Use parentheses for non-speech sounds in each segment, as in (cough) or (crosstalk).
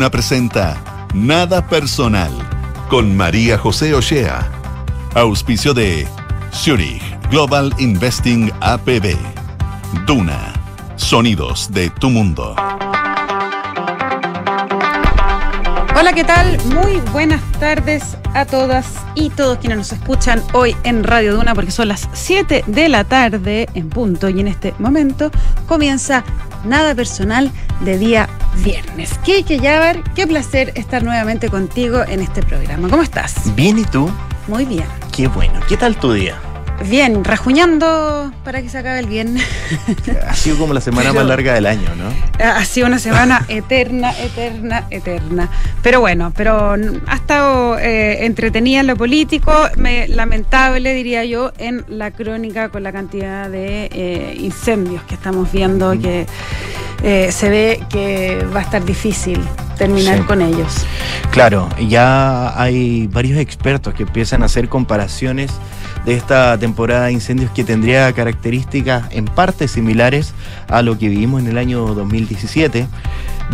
Duna presenta Nada Personal con María José Ochea. Auspicio de Zurich Global Investing APB. Duna. Sonidos de tu mundo. Hola, ¿qué tal? Muy buenas tardes a todas y todos quienes nos escuchan hoy en Radio Duna, porque son las 7 de la tarde en punto y en este momento comienza Nada Personal de día viernes. Kike Yavar, qué placer estar nuevamente contigo en este programa. ¿Cómo estás? Bien, ¿y tú? Muy bien. Qué bueno. ¿Qué tal tu día? Bien, rajuñando para que se acabe el viernes. (laughs) Ha sido como la semana más larga del año, ¿no? Ha sido una semana (laughs) eterna, eterna, eterna. Pero bueno, pero ha estado eh, entretenida en lo político, me, lamentable diría yo, en la crónica con la cantidad de eh, incendios que estamos viendo, que eh, se ve que va a estar difícil terminar Sí. con ellos. Claro, ya hay varios expertos que empiezan a hacer comparaciones de esta temporada de incendios que tendría características en parte similares a lo que vivimos en el año 2017,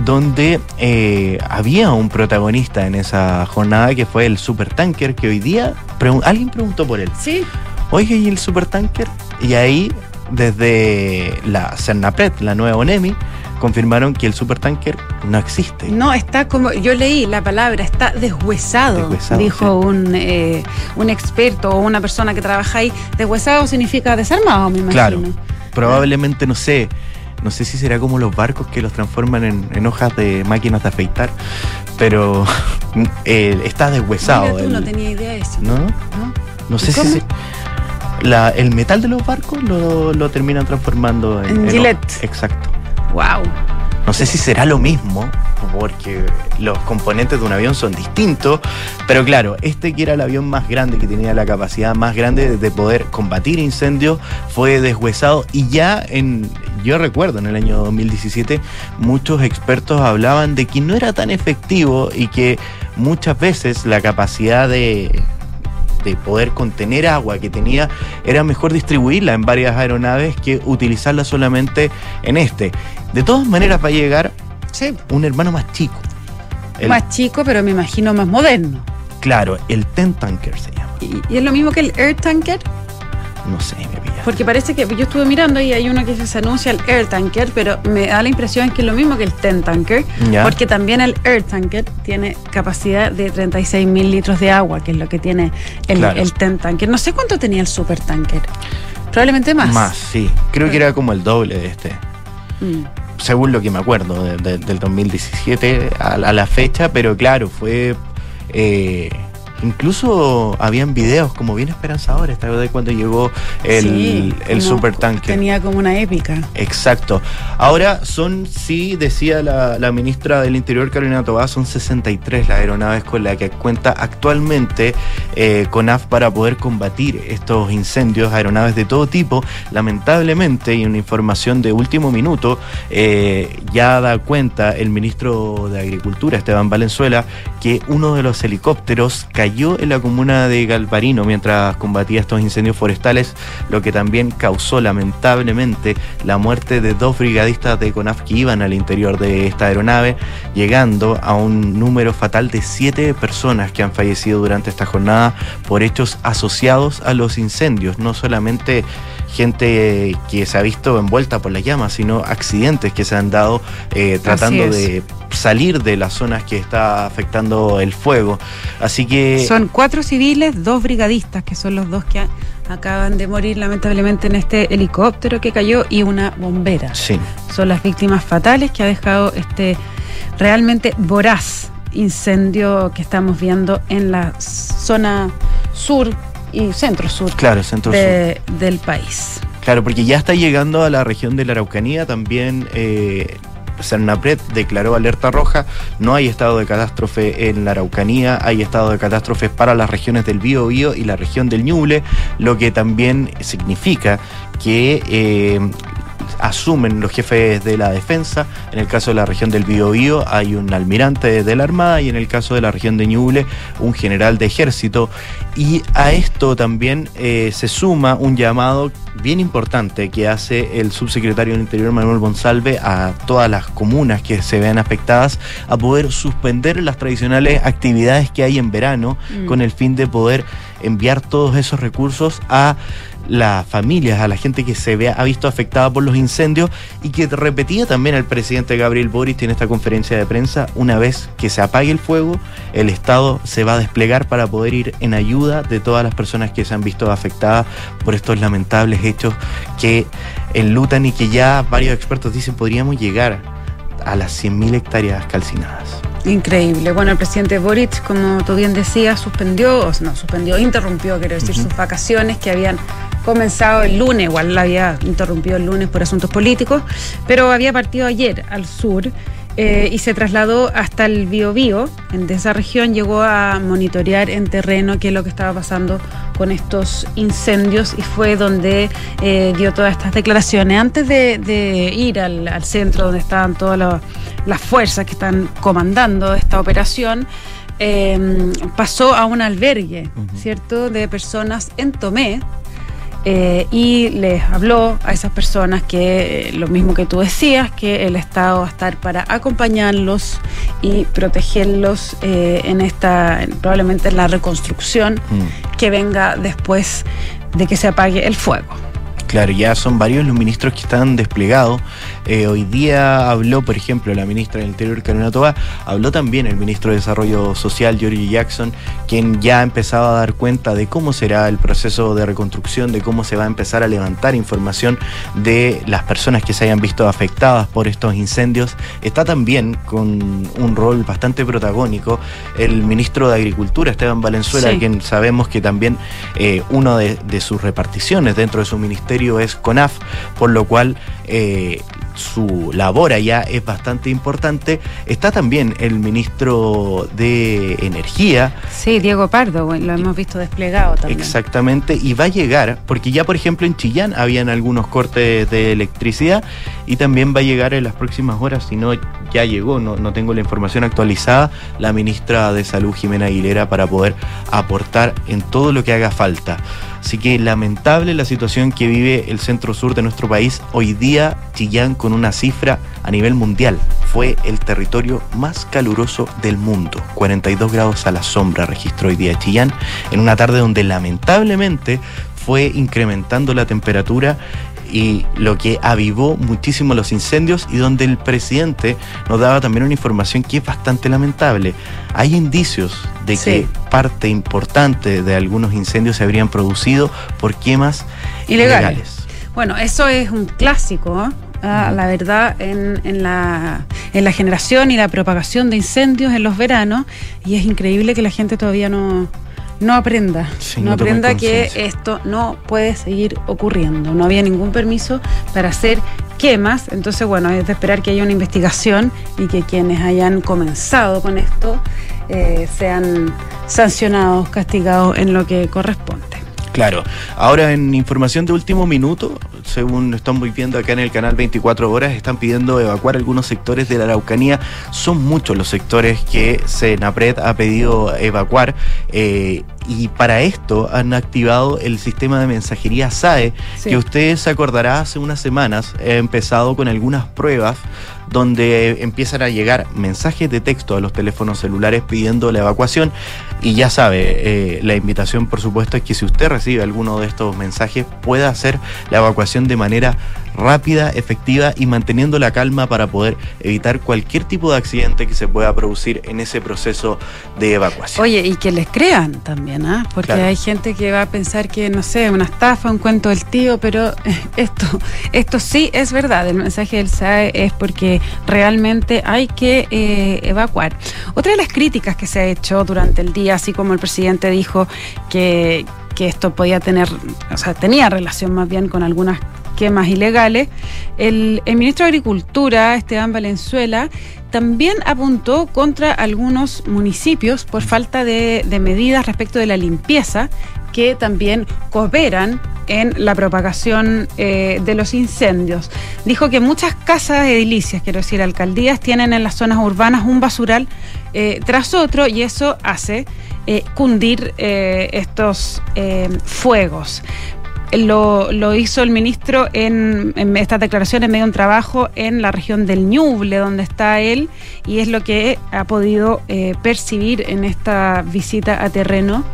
donde eh, había un protagonista en esa jornada que fue el supertanker, que hoy día pregun- alguien preguntó por él. Sí, Oye, ¿y el supertanker? Y ahí, desde la Cernapred, la nueva ONEMI, confirmaron que el supertanker no existe. no, está como, yo leí la palabra, está deshuesado, Deshuesado, dijo un, eh, un experto o una persona que trabaja ahí. Deshuesado significa desarmado, me imagino. Claro. Probablemente, no sé, no sé si será como los barcos que los transforman en, en hojas de máquinas de afeitar, pero (laughs) eh, está deshuesado. Mira, tú no tenía idea de eso. ¿no? ¿no? No sé ¿Y si se- la- el metal de los barcos lo, lo terminan transformando en, En en Gillette. Exacto. Wow. No sé si será lo mismo, porque los componentes de un avión son distintos, pero claro, este que era el avión más grande, que tenía la capacidad más grande de- de poder combatir incendios, fue deshuesado y ya en, yo recuerdo en el año 2017, muchos expertos hablaban de que no era tan efectivo y que muchas veces la capacidad de de poder contener agua que tenía, era mejor distribuirla en varias aeronaves que utilizarla solamente en este. De todas maneras va a llegar Sí. un hermano más chico. El- Más chico, pero me imagino más moderno. Claro, el Ten Tanker se llama. Y, y es lo mismo que el Air Tanker, No sé, me pilla. porque parece que yo estuve mirando y hay uno que se anuncia el Air Tanker, pero me da la impresión que es lo mismo que el Ten Tanker, Ya. porque también el Air Tanker tiene capacidad de 36 mil litros de agua, que es lo que tiene el, Claro. el Ten Tanker. No sé cuánto tenía el Super Tanker. Probablemente más. Más, sí. Creo que era como el doble de este. Mm. Según lo que me acuerdo de- de- del 2017 a, a la fecha, pero claro, fue. eh, incluso habían videos como bien esperanzadores, ¿te acuerdas de cuando llegó el, Sí, el como supertanker? Tenía como una épica. Exacto. Ahora son, sí, decía la, la ministra del Interior, Carolina Tobá, son 63 las aeronaves con las que cuenta actualmente eh, CONAF para poder combatir estos incendios, aeronaves de todo tipo. Lamentablemente, y una información de último minuto, eh, ya da cuenta el ministro de Agricultura, Esteban Valenzuela, que uno de los helicópteros cayó en la comuna de Galvarino mientras combatía estos incendios forestales, lo que también causó lamentablemente la muerte de dos brigadistas de CONAF que iban al interior de esta aeronave, llegando a un número fatal de siete personas que han fallecido durante esta jornada por hechos asociados a los incendios, no solamente gente que se ha visto envuelta por las llamas, sino accidentes que se han dado eh, tratando de salir de las zonas que está afectando el fuego. Así que Son cuatro civiles, dos brigadistas, que son los dos que acaban de morir lamentablemente en este helicóptero que cayó, y una bombera. sí, Son las víctimas fatales que ha dejado este realmente voraz incendio que estamos viendo en la zona sur y centro-sur claro, centro sur. de- del país. Claro, porque ya está llegando a la región de la Araucanía, también eh, Cernapred declaró alerta roja, no hay estado de catástrofe en la Araucanía, hay estado de catástrofes para las regiones del Biobío y la región del Ñuble, lo que también significa que eh, asumen los jefes de la defensa. En el caso de la región del Biobío hay un almirante de la Armada y en el caso de la región de Ñuble un general de ejército. Y a esto también eh, se suma un llamado bien importante que hace el subsecretario del Interior Manuel Bonsalve a todas las comunas que se vean afectadas a poder suspender las tradicionales actividades que hay en verano mm. con el fin de poder enviar todos esos recursos a las familias, a la gente que se vea, ha visto afectada por los incendios y que repetía también el presidente Gabriel Boric en esta conferencia de prensa, una vez que se apague el fuego, el Estado se va a desplegar para poder ir en ayuda de todas las personas que se han visto afectadas por estos lamentables hechos que enlutan y que ya varios expertos dicen podríamos llegar a las 100.000 hectáreas calcinadas. Increíble. Bueno, el presidente Boric, como tú bien decías, suspendió, no, suspendió, interrumpió, quiero decir, sus vacaciones que habían comenzado el lunes, igual la había interrumpido el lunes por asuntos políticos, pero había partido ayer al sur eh, y se trasladó hasta el Biobío. En esa región llegó a monitorear en terreno qué es lo que estaba pasando con estos incendios y fue donde eh, dio todas estas declaraciones. Antes de, ir al, centro donde estaban todas las fuerzas que están comandando esta operación, eh, pasó a un albergue, ¿cierto?, de personas en Tomé, eh, y les habló a esas personas que eh, lo mismo que tú decías, que el Estado va a estar para acompañarlos y protegerlos eh, en esta, probablemente en la reconstrucción mm. que venga después de que se apague el fuego. Claro, ya son varios los ministros que están desplegados. Eh, hoy día habló, por ejemplo, la ministra del Interior, Carolina Toba, habló también el ministro de Desarrollo Social, George Jackson, quien ya ha empezado a dar cuenta de cómo será el proceso de reconstrucción, de cómo se va a empezar a levantar información de las personas que se hayan visto afectadas por estos incendios. Está también con un rol bastante protagónico el ministro de Agricultura, Esteban Valenzuela, quien sabemos que también eh, uno de sus reparticiones dentro de su ministerio es CONAF, por lo cual eh, su labor allá es bastante importante. Está también el ministro de Energía. Sí, Diego Pardo, lo hemos visto desplegado también. Exactamente, y va a llegar, porque ya por ejemplo en Chillán habían algunos cortes de electricidad y también va a llegar en las próximas horas, si no ya llegó, no, no tengo la información actualizada, la ministra de Salud Jimena Aguilera para poder aportar en todo lo que haga falta. Así que lamentable la situación que vive el centro sur de nuestro país. Hoy día Chillán con una cifra a nivel mundial fue el territorio más caluroso del mundo. 42 grados a la sombra registró hoy día Chillán en una tarde donde lamentablemente fue incrementando la temperatura y lo que avivó muchísimo los incendios y donde el presidente nos daba también una información que es bastante lamentable. Hay indicios de que parte importante de algunos incendios se habrían producido por quemas ilegales. Bueno, eso es un clásico. ¿eh? la verdad, en, en, la, en la generación y la propagación de incendios en los veranos, y es increíble que la gente todavía no, no aprenda, no, aprenda que esto no puede seguir ocurriendo. No había ningún permiso para hacer quemas, entonces bueno, es de esperar que haya una investigación y que quienes hayan comenzado con esto eh, sean sancionados, castigados en lo que corresponde. Claro. Ahora en información de último minuto, según estamos viendo acá en el canal 24 horas, están pidiendo evacuar algunos sectores de la Araucanía. Son muchos los sectores que Senapred ha pedido evacuar. Eh, y para esto han activado el sistema de mensajería SAE, que ustedes se acordará hace unas semanas, ha empezado con algunas pruebas donde empiezan a llegar mensajes de texto a los teléfonos celulares pidiendo la evacuación. Y ya sabe, eh, la invitación por supuesto es que si usted recibe alguno de estos mensajes pueda hacer la evacuación de manera rápida, efectiva y manteniendo la calma para poder evitar cualquier tipo de accidente que se pueda producir en ese proceso de evacuación. Oye, y que les crean también, ¿ah? Porque hay gente que va a pensar que, no sé, una estafa, un cuento del tío, pero (laughs) esto, esto sí es verdad. El mensaje del SAE es porque realmente hay que eh, evacuar. Otra de las críticas que se ha hecho durante el día, así como el presidente dijo que que esto podía tener, o sea, tenía relación más bien con algunas quemas ilegales, el, ministro de Agricultura, Esteban Valenzuela, también apuntó contra algunos municipios por falta de, medidas respecto de la limpieza que también cooperan en la propagación eh, de los incendios. Dijo que muchas casas edilicias, quiero decir, alcaldías, tienen en las zonas urbanas un basural eh, tras otro y eso hace eh, cundir estos fuegos. Lo, hizo el ministro en, en esta declaración en medio de un trabajo en la región del Ñuble, donde está él, y es lo que ha podido percibir en esta visita a terreno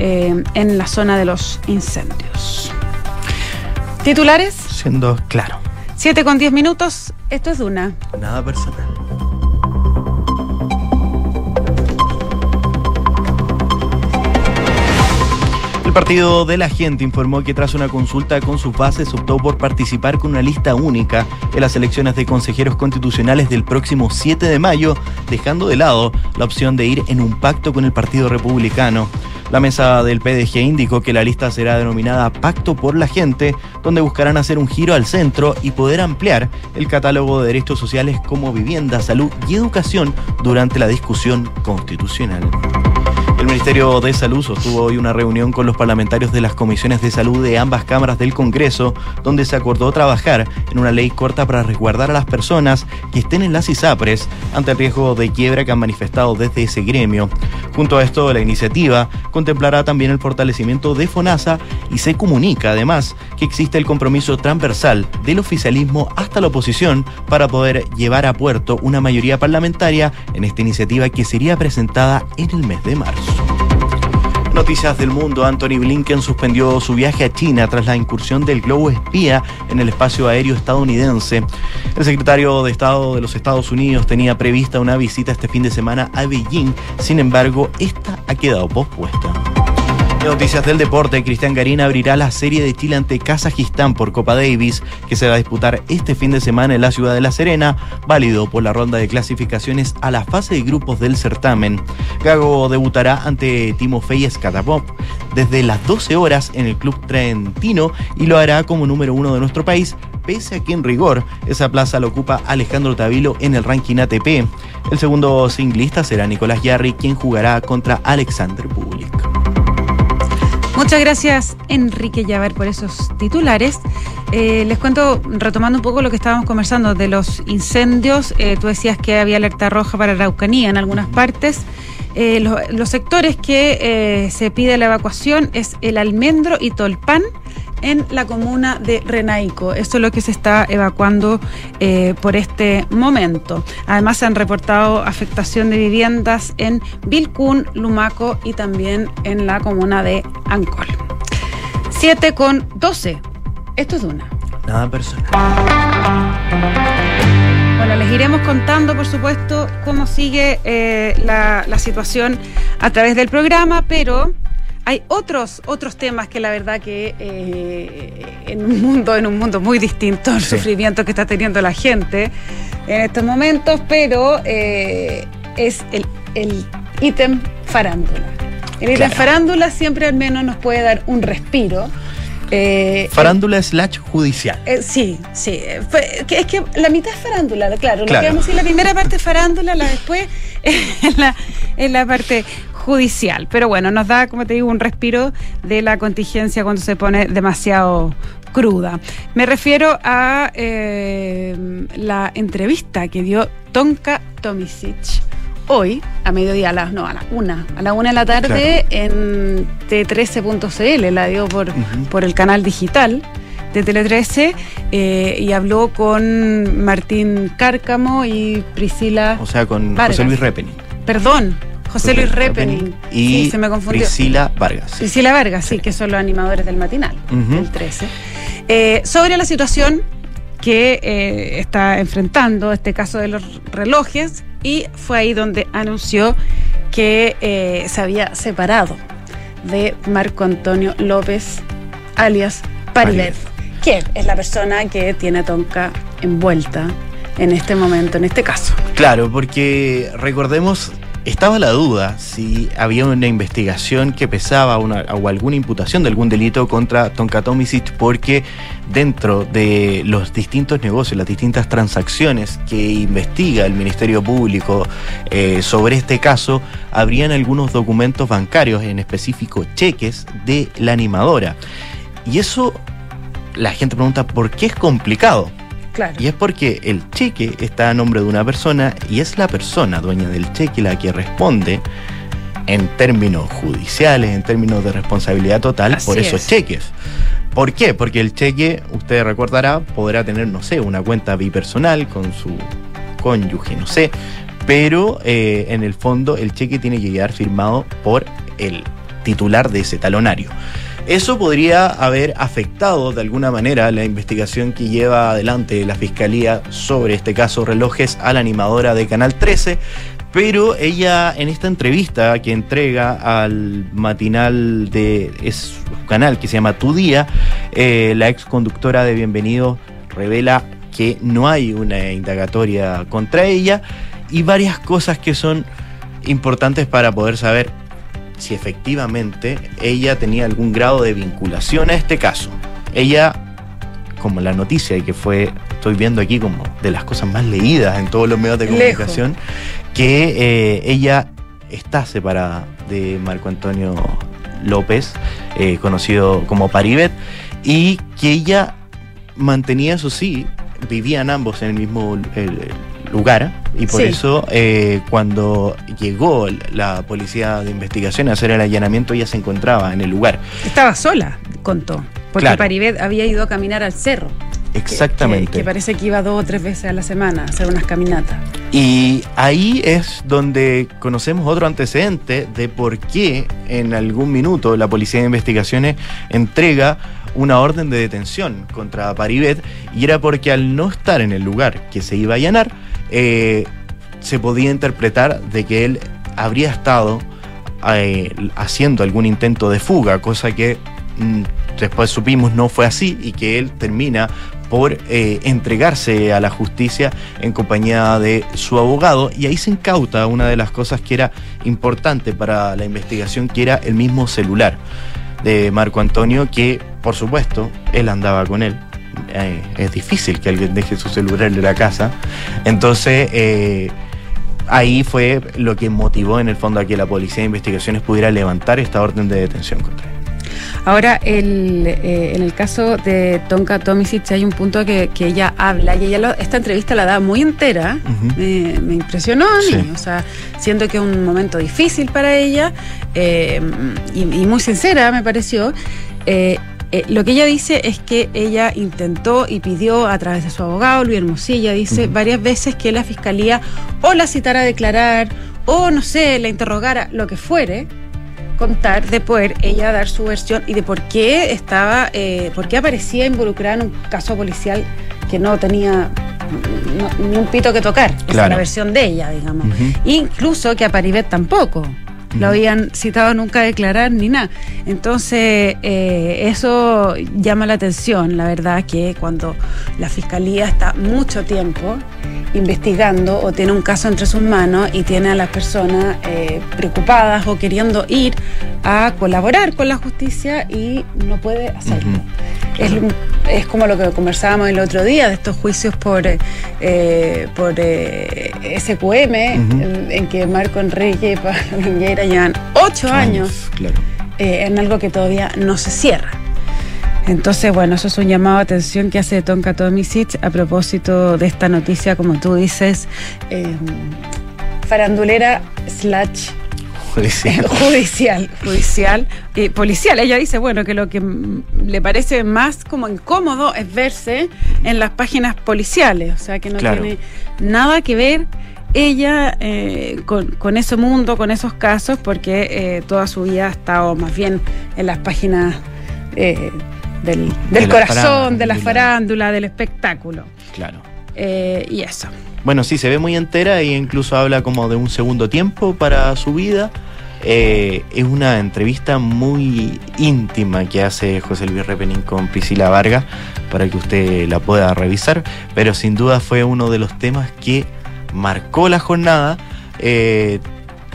eh, en la zona de los incendios. ¿Titulares? Siendo claro. 7 con 10 minutos, esto es Duna. Nada personal. Partido de la Gente informó que tras una consulta con sus bases optó por participar con una lista única en las elecciones de consejeros constitucionales del próximo 7 de mayo, dejando de lado la opción de ir en un pacto con el Partido Republicano. La mesa del PDG indicó que la lista será denominada Pacto por la Gente, donde buscarán hacer un giro al centro y poder ampliar el catálogo de derechos sociales como vivienda, salud y educación durante la discusión constitucional. El Ministerio de Salud sostuvo hoy una reunión con los parlamentarios de las comisiones de salud de ambas cámaras del Congreso, donde se acordó trabajar en una ley corta para resguardar a las personas que estén en las ISAPRES ante el riesgo de quiebra que han manifestado desde ese gremio. Junto a esto, la iniciativa contemplará también el fortalecimiento de FONASA y se comunica además que existe el compromiso transversal del oficialismo hasta la oposición para poder llevar a puerto una mayoría parlamentaria en esta iniciativa que sería presentada en el mes de marzo. Noticias del mundo. Anthony Blinken suspendió su viaje a China tras la incursión del globo espía en el espacio aéreo estadounidense. El secretario de Estado de los Estados Unidos tenía prevista una visita este fin de semana a Beijing, sin embargo, esta ha quedado pospuesta. Noticias del deporte, Cristian Garín abrirá la serie de Chile ante Kazajistán por Copa Davis, que se va a disputar este fin de semana en la ciudad de La Serena, válido por la ronda de clasificaciones a la fase de grupos del certamen. Gago debutará ante Timofey Skatapov desde las 12 horas en el Club Trentino y lo hará como número uno de nuestro país, pese a que en rigor esa plaza la ocupa Alejandro Tavilo en el ranking ATP. El segundo singlista será Nicolás Yarri, quien jugará contra Alexander Bublik. Muchas gracias, Enrique Llaver, por esos titulares. Eh, les cuento, retomando un poco lo que estábamos conversando de los incendios, eh, tú decías que había alerta roja para Araucanía en algunas partes. Eh, los, sectores que se pide la evacuación es el Almendro y Tolpan en la comuna de Renaico. Esto es lo que se está evacuando eh, por este momento. Además se han reportado afectación de viviendas en Vilcún, Lumaco y también en la comuna de Ancol. 7 con 12. Esto es una. Nada personal. Bueno, les iremos contando, por supuesto, cómo sigue eh, la, la situación a través del programa, pero hay otros, otros temas que la verdad que eh, en un mundo, en un mundo muy distinto el sufrimiento que está teniendo la gente en estos momentos, pero eh, es el ítem farándula. El ítem farándula siempre al menos nos puede dar un respiro. Eh, farándula slash judicial. sí, sí. es que la mitad es farándula, claro. Lo que vamos a decir, la primera parte es farándula, la después (laughs) es la, es la parte judicial. Pero bueno, nos da, como te digo, un respiro de la contingencia cuando se pone demasiado cruda. Me refiero a eh, la entrevista que dio Tonka Tomisic hoy, a mediodía, a las, no, a las una, a la una de la tarde en T13.cl, la dio por, por el canal digital de Tele 13 eh, y habló con Martín Cárcamo y Priscila. O sea, con José Luis Repening. Perdón, José Luis Repening. Y se me confundió. Priscila Vargas. Priscila Vargas, sí, que son los animadores del matinal, del 13. Eh, sobre la situación que eh, está enfrentando este caso de los relojes y fue ahí donde anunció que eh, se había separado de Marco Antonio López, alias Parilet, que es la persona que tiene a Tonka envuelta en este momento, en este caso. Claro, porque recordemos estaba la duda si había una investigación que pesaba o alguna imputación de algún delito contra Tonka Tomisic porque dentro de los distintos negocios, las distintas transacciones que investiga el Ministerio Público eh, sobre este caso, habrían algunos documentos bancarios, en específico cheques de la animadora. y eso la gente pregunta, ¿por qué es complicado? Claro. Y es porque el cheque está a nombre de una persona y es la persona dueña del cheque la que responde en términos judiciales, en términos de responsabilidad total Así por esos es. cheques. ¿Por qué? Porque el cheque, usted recordará, podrá tener, no sé, una cuenta bipersonal con su cónyuge, no sé, pero eh, en el fondo el cheque tiene que quedar firmado por el titular de ese talonario. Eso podría haber afectado de alguna manera la investigación que lleva adelante la Fiscalía sobre este caso. Relojes a la animadora de Canal 13, pero ella en esta entrevista que entrega al matinal de es su canal que se llama Tu Día, eh, la ex conductora de Bienvenido revela que no hay una indagatoria contra ella y varias cosas que son importantes para poder saber si efectivamente ella tenía algún grado de vinculación a este caso. Ella, como la noticia y que fue, estoy viendo aquí como de las cosas más leídas en todos los medios de comunicación, que eh, ella está separada de Marco Antonio López, eh, conocido como Paribet, y que ella mantenía, eso sí, vivían ambos en el mismo eh, lugar, y por Sí. eso eh, cuando llegó la policía de investigación a hacer el allanamiento, ella se encontraba en el lugar. Estaba sola, contó. Porque Claro. Paribet había ido a caminar al cerro. que- Exactamente. Que, que parece que iba dos o tres veces a la semana a hacer unas caminatas. Y ahí es donde conocemos otro antecedente de por qué en algún minuto la Policía de Investigaciones entrega una orden de detención contra Paribet y era porque al no estar en el lugar que se iba a allanar, eh, se podía interpretar de que él habría estado eh, haciendo algún intento de fuga, cosa que mm, después supimos no fue así y que él termina por eh, entregarse a la justicia en compañía de su abogado y ahí se incauta una de las cosas que era importante para la investigación, que era el mismo celular de Marco Antonio, que por supuesto él andaba con él. Eh, es difícil que alguien deje su celular en la casa. Entonces, eh, ahí fue lo que motivó en el fondo a que la Policía de Investigaciones pudiera levantar esta orden de detención contra él. Ahora, el, eh, en el caso de Tonka Tomisic hay un punto que, que ella habla y ella lo- esta entrevista la da muy entera. Me, me impresionó a mí, Sí. o sea, siento que es un momento difícil para ella eh, y, y muy sincera me pareció. Eh, lo que ella dice es que ella intentó y pidió a través de su abogado, Luis Hermosilla, dice varias veces que la fiscalía o la citara a declarar o no sé, la interrogara, lo que fuere, contar de poder ella dar su versión y de por qué estaba, eh, por qué aparecía involucrada en un caso policial que no tenía no- ni un pito que tocar. Esa es la versión de ella, digamos. Incluso que a Paribet tampoco. Lo habían citado nunca a declarar ni nada. Entonces, eh, eso llama la atención, la verdad, que cuando la fiscalía está mucho tiempo investigando o tiene un caso entre sus manos y tiene a las personas eh, preocupadas o queriendo ir a colaborar con la justicia y no puede hacerlo. Ujú. Es, es como lo que conversábamos el otro día de estos juicios por, eh, por SQM, Ujú. en, en que Marco Enrique y Pablo Piñera llevan ocho años Claro. eh, en algo que todavía no se cierra. Entonces, bueno, eso es un llamado de atención que hace Tonka Tomisic a propósito de esta noticia, como tú dices, eh, farandulera slash Judicial. (laughs) judicial, judicial, y policial. Ella dice, bueno, que lo que mm, le parece más como incómodo es verse en las páginas policiales, o sea, que no Claro. tiene nada que ver ella eh, con, con ese mundo, con esos casos, porque eh, toda su vida ha estado más bien en las páginas eh, del, del De la corazón, de la farándula. del espectáculo. Claro. Eh, y eso. Bueno, sí, se ve muy entera e incluso habla como de un segundo tiempo para su vida. Eh, es una entrevista muy íntima que hace José Luis Repenín con Priscila Vargas para que usted la pueda revisar, pero sin duda fue uno de los temas que marcó la jornada, eh,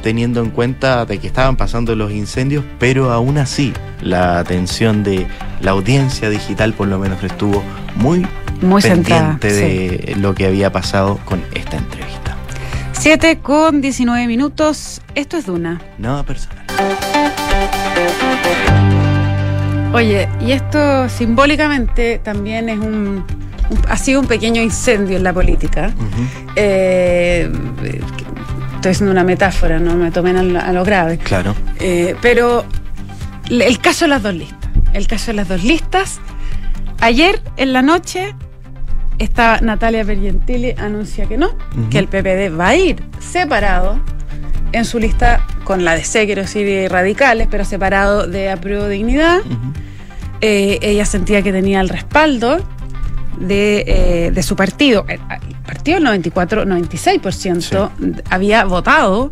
teniendo en cuenta de que estaban pasando los incendios, pero aún así la atención de la audiencia digital por lo menos estuvo muy Muy sentada. pendiente sí. de lo que había pasado con esta entrevista. 7 con 19 minutos. Esto es Duna. Nada personal. Oye, y esto simbólicamente también es un, ha sido un pequeño incendio en la política. Eh, estoy haciendo una metáfora, no me tomen a lo, grave. Claro. Eh, pero el caso de las dos listas. El caso de las dos listas. Ayer en la noche estaba Natalia Pergentili anuncia que no, que el PPD va a ir separado en su lista con la de C, quiero decir, radicales, pero separado de Apruebo Dignidad. Eh, ella sentía que tenía el respaldo de, eh, su partido. El, partido, el 94, 96% había votado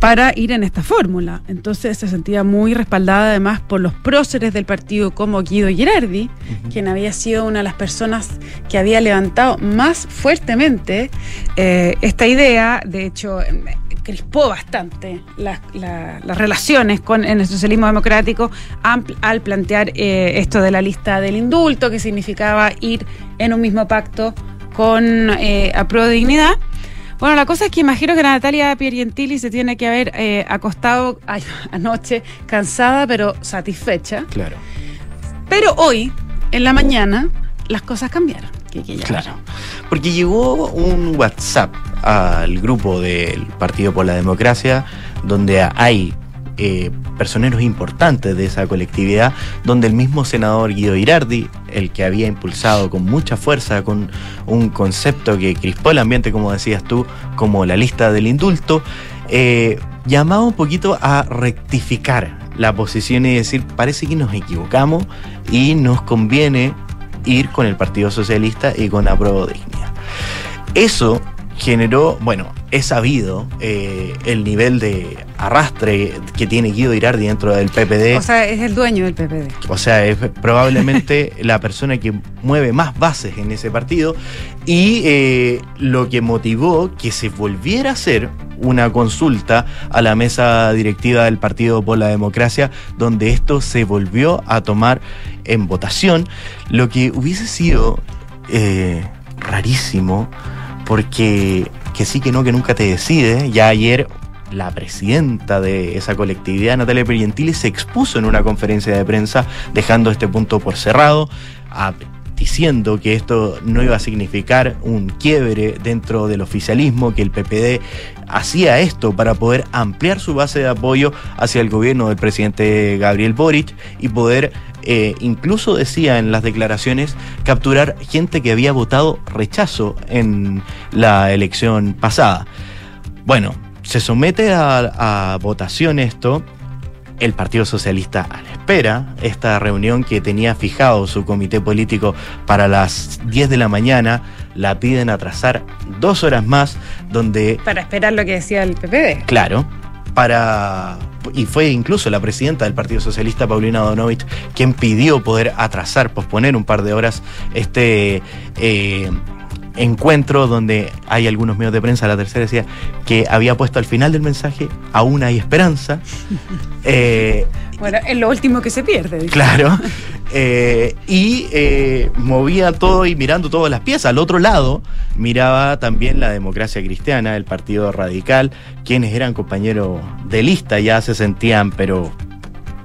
para ir en esta fórmula. Entonces se sentía muy respaldada además por los próceres del partido como Guido Girardi, quien había sido una de las personas que había levantado más fuertemente eh, esta idea. De hecho, crispó bastante las, relaciones con en el socialismo democrático al plantear eh, esto de la lista del indulto, que significaba ir en un mismo pacto con eh, Pro Dignidad. Bueno, la cosa es que imagino que Natalia Piergentili se tiene que haber eh, acostado (laughs) anoche cansada pero satisfecha. Claro. Pero hoy, en la mañana, las cosas cambiaron. Claro. Porque llegó un WhatsApp al grupo del Partido por la Democracia, donde hay eh, personeros importantes de esa colectividad, donde el mismo senador Guido Irardi, el que había impulsado con mucha fuerza, con un concepto que crispó el ambiente, como decías tú, como la lista del indulto, eh, llamaba un poquito a rectificar la posición y decir, parece que nos equivocamos y nos conviene ir con el Partido Socialista y con Apruebo Dignidad. Eso generó, bueno, es sabido eh, el nivel de arrastre que tiene Guido Irardi dentro del PPD. O sea, es el dueño del PPD. O sea, es probablemente (laughs) la persona que mueve más bases en ese partido y eh, lo que motivó que se volviera a hacer una consulta a la mesa directiva del Partido por la Democracia, donde esto se volvió a tomar en votación, lo que hubiese sido eh, rarísimo porque que sí, que no, que nunca te decide. Ya ayer la presidenta de esa colectividad, Natalia Perientili, se expuso en una conferencia de prensa dejando este punto por cerrado, diciendo que esto no iba a significar un quiebre dentro del oficialismo, que el PPD hacía esto para poder ampliar su base de apoyo hacia el gobierno del presidente Gabriel Boric y poder eh, incluso decía en las declaraciones capturar gente que había votado rechazo en la elección pasada. Bueno, se somete a, votación esto. El Partido Socialista a la espera esta reunión que tenía fijado su comité político para las 10 de la mañana, la piden atrasar dos horas más, donde... Para esperar lo que decía el PPD. Claro, para y fue incluso la presidenta del Partido Socialista, Paulina Donovich, quien pidió poder atrasar, posponer un par de horas este eh, encuentro donde hay algunos medios de prensa, la tercera decía que había puesto al final del mensaje, aún hay esperanza. (laughs) Eh, bueno, es lo último que se pierde. Claro. (laughs) Eh, y eh, movía todo y mirando todas las piezas. Al otro lado miraba también la democracia cristiana, el Partido Radical, quienes eran compañeros de lista, ya se sentían, pero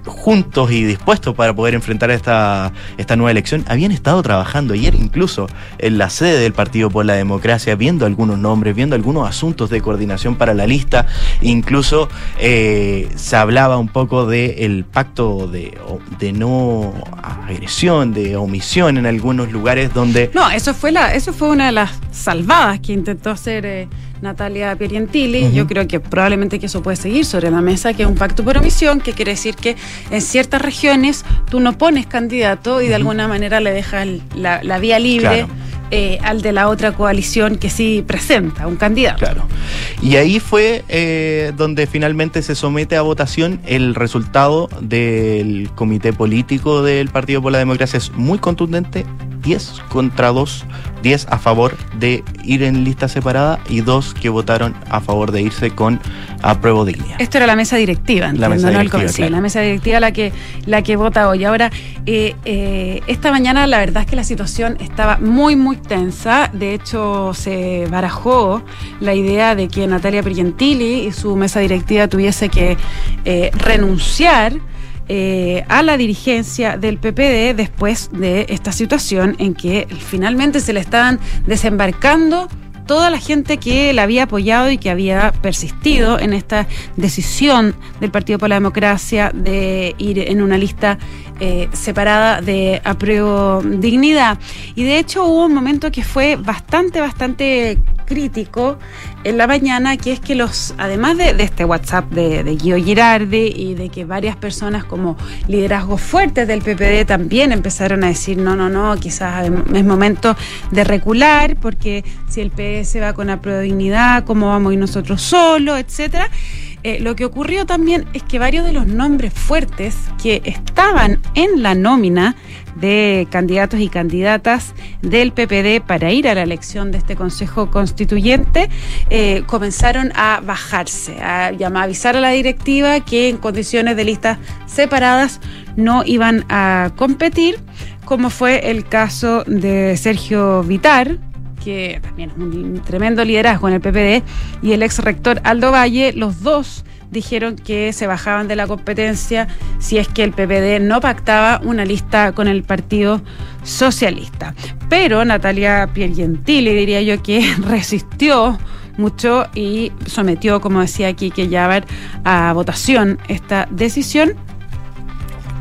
juntos y dispuestos para poder enfrentar esta, esta nueva elección, habían estado trabajando ayer incluso en la sede del Partido por la Democracia, viendo algunos nombres, viendo algunos asuntos de coordinación para la lista, incluso eh, se hablaba un poco del pacto de, de no agresión, de omisión en algunos lugares donde... No, eso fue, la, eso fue una de las salvadas que intentó hacer... Eh, Natalia Pierientili. Yo creo que probablemente que eso puede seguir sobre la mesa, que es un pacto por omisión, que quiere decir que en ciertas regiones tú no pones candidato y de alguna manera le dejas la, vía libre. Eh, al de la otra coalición que sí presenta un candidato. Claro. Y ahí fue eh, donde finalmente se somete a votación el resultado del comité político del Partido por la Democracia. Es muy contundente, 10 contra 2, 10 a favor de ir en lista separada y 2 que votaron a favor de irse con apruebo dignidad. Esto era la mesa directiva, la mesa directiva, sí, la mesa directiva la que, la que vota hoy. Ahora, eh, eh, esta mañana la verdad es que la situación estaba muy, muy tensa. De hecho, se barajó la idea de que Natalia Prientili y su mesa directiva tuviese que eh, renunciar eh, a la dirigencia del PPD después de esta situación en que finalmente se le estaban desembarcando toda la gente que la había apoyado y que había persistido en esta decisión del Partido por la Democracia de ir en una lista eh, separada de apruebo dignidad. Y de hecho hubo un momento que fue bastante, bastante crítico en la mañana, que es que los, además de, este WhatsApp de, de Guido Girardi y de que varias personas como liderazgos fuertes del PPD también empezaron a decir, no, no, no, quizás es momento de recular, porque si el PS va con la dignidad, ¿cómo vamos ir nosotros solos, etcétera? Eh, lo que ocurrió también es que varios de los nombres fuertes que estaban en la nómina de candidatos y candidatas del PPD para ir a la elección de este Consejo Constituyente eh, comenzaron a bajarse, a, a avisar a la directiva que en condiciones de listas separadas no iban a competir, como fue el caso de Sergio Vitar, que también es un tremendo liderazgo en el PPD, y el ex rector Aldo Valle, los dos dijeron que se bajaban de la competencia si es que el PPD no pactaba una lista con el Partido Socialista. Pero Natalia Piergentili, diría yo, que (laughs) resistió mucho y sometió, como decía aquí, que ya a votación esta decisión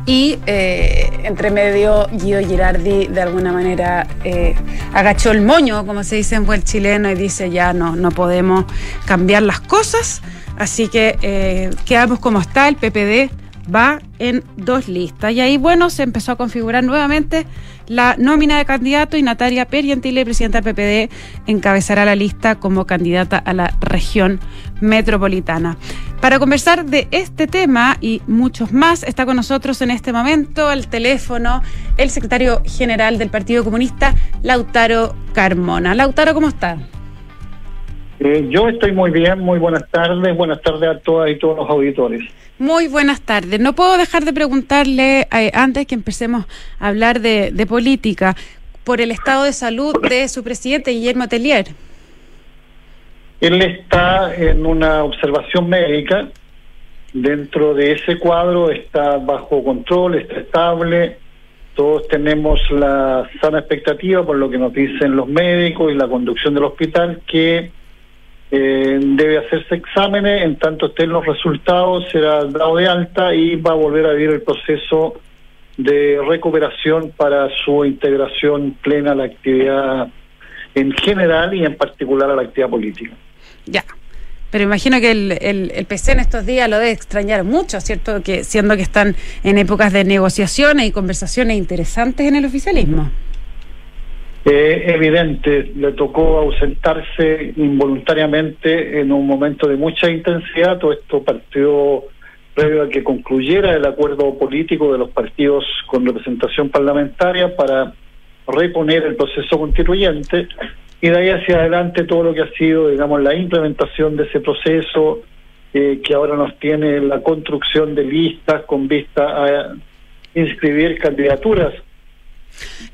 y eh, entre medio Guido Girardi de alguna manera eh, agachó el moño, como se dice en buen chileno, y dice ya no, no podemos cambiar las cosas, así que eh, quedamos como está, el PPD va en dos listas. Y ahí, bueno, se empezó a configurar nuevamente la nómina de candidato y Natalia Perientile, presidenta del PPD, encabezará la lista como candidata a la región metropolitana. Para conversar de este tema y muchos más, está con nosotros en este momento al teléfono el secretario general del Partido Comunista, Lautaro Carmona. Lautaro, ¿cómo está? Eh, yo estoy muy bien, muy buenas tardes, buenas tardes a todas y todos los auditores. Muy buenas tardes. No puedo dejar de preguntarle, eh, antes que empecemos a hablar de, política, por el estado de salud de su presidente, Guillermo Tellier. Él está en una observación médica. Dentro de ese cuadro está bajo control, está estable. Todos tenemos la sana expectativa, por lo que nos dicen los médicos y la conducción del hospital, que eh, debe hacerse exámenes, en tanto estén los resultados, será dado de alta y va a volver a vivir el proceso de recuperación para su integración plena a la actividad en general y en particular a la actividad política. Ya. Pero imagino que el, el, PC en estos días lo debe extrañar mucho, ¿cierto? Que siendo que están en épocas de negociaciones y conversaciones interesantes en el oficialismo. Es evidente, le tocó ausentarse involuntariamente en un momento de mucha intensidad. Todo esto partió previo a que concluyera el acuerdo político de los partidos con representación parlamentaria para reponer el proceso constituyente y de ahí hacia adelante todo lo que ha sido, digamos, la implementación de ese proceso eh, que ahora nos tiene la construcción de listas con vista a inscribir candidaturas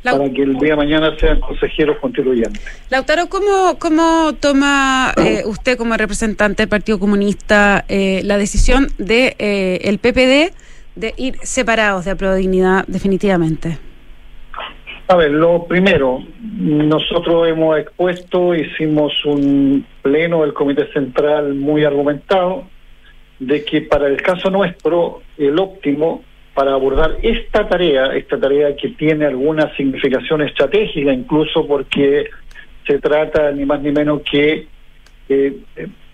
para que el día de mañana sean consejeros constituyentes. Lautaro, ¿cómo, cómo toma eh, usted como representante del Partido Comunista eh, la decisión de eh, el PPD de ir separados de Apruebo Dignidad definitivamente? A ver, lo primero, nosotros hemos expuesto, hicimos un pleno del Comité Central muy argumentado de que para el caso nuestro el óptimo para abordar esta tarea, esta tarea que tiene alguna significación estratégica, incluso porque se trata ni más ni menos que eh,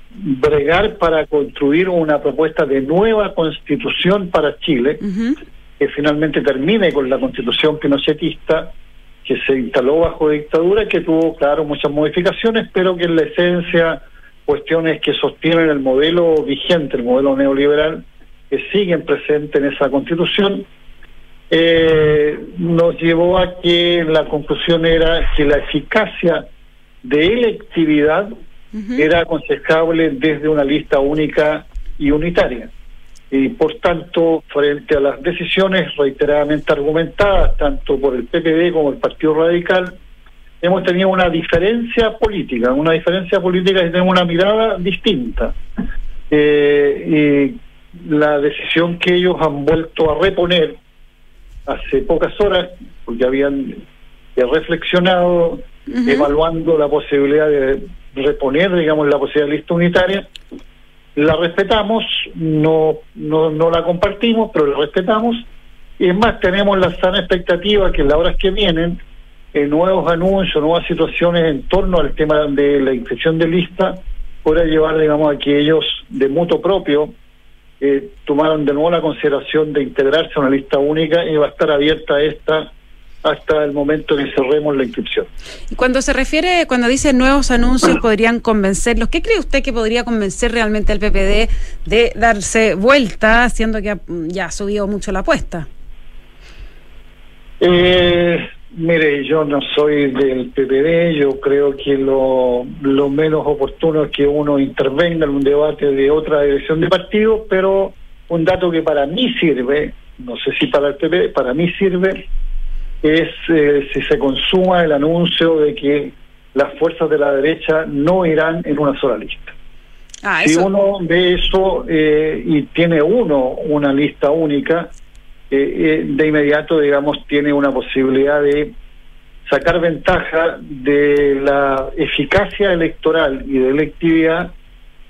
bregar para construir una propuesta de nueva constitución para Chile, que finalmente termine con la constitución pinochetista que se instaló bajo dictadura, que tuvo, claro, muchas modificaciones, pero que en la esencia cuestiones que sostienen el modelo vigente, el modelo neoliberal, que siguen presentes en esa constitución, eh, nos llevó a que la conclusión era que la eficacia de electividad era aconsejable desde una lista única y unitaria. Y por tanto, frente a las decisiones reiteradamente argumentadas, tanto por el PPD como el Partido Radical, hemos tenido una diferencia política, una diferencia política y tenemos una mirada distinta. Eh, y la decisión que ellos han vuelto a reponer hace pocas horas, porque habían reflexionado, evaluando la posibilidad de reponer, digamos, la posibilidad de lista unitaria, la respetamos, no, no, no la compartimos, pero la respetamos. Y es más, tenemos la sana expectativa que en las horas que vienen, eh, nuevos anuncios, nuevas situaciones en torno al tema de la inscripción de lista, pueda llevar, digamos, a que ellos de mutuo propio eh, tomaron de nuevo la consideración de integrarse a una lista única y va a estar abierta esta hasta el momento en que cerremos la inscripción. Y cuando se refiere, cuando dice nuevos anuncios (clears throat) podrían convencerlos, ¿qué cree usted que podría convencer realmente al PPD de darse vuelta, siendo que ya ha subido mucho la apuesta? Eh, mire, yo no soy del PPD, yo creo que lo, lo menos oportuno es que uno intervenga en un debate de otra dirección de partido, pero un dato que para mí sirve, no sé si para el PPD, para mí sirve, es eh, si se consuma el anuncio de que las fuerzas de la derecha no irán en una sola lista. Ah, si uno ve eso eh, y tiene uno una lista única, eh, de inmediato, digamos, tiene una posibilidad de sacar ventaja de la eficacia electoral y de electividad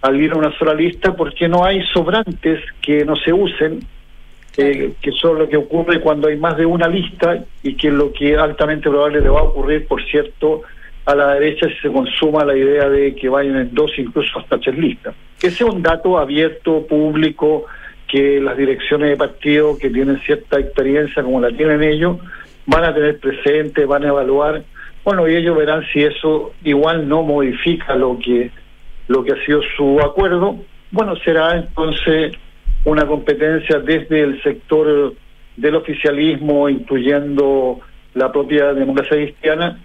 al ir a una sola lista porque no hay sobrantes que no se usen que son lo que ocurre cuando hay más de una lista y que es lo que altamente probable le va a ocurrir, por cierto, a la derecha si se consuma la idea de que vayan en dos, incluso hasta tres listas. Ese es un dato abierto, público, que las direcciones de partido que tienen cierta experiencia como la tienen ellos, van a tener presente, van a evaluar, bueno, y ellos verán si eso igual no modifica lo que lo que ha sido su acuerdo, bueno, será entonces una competencia desde el sector del oficialismo, incluyendo la propia democracia cristiana,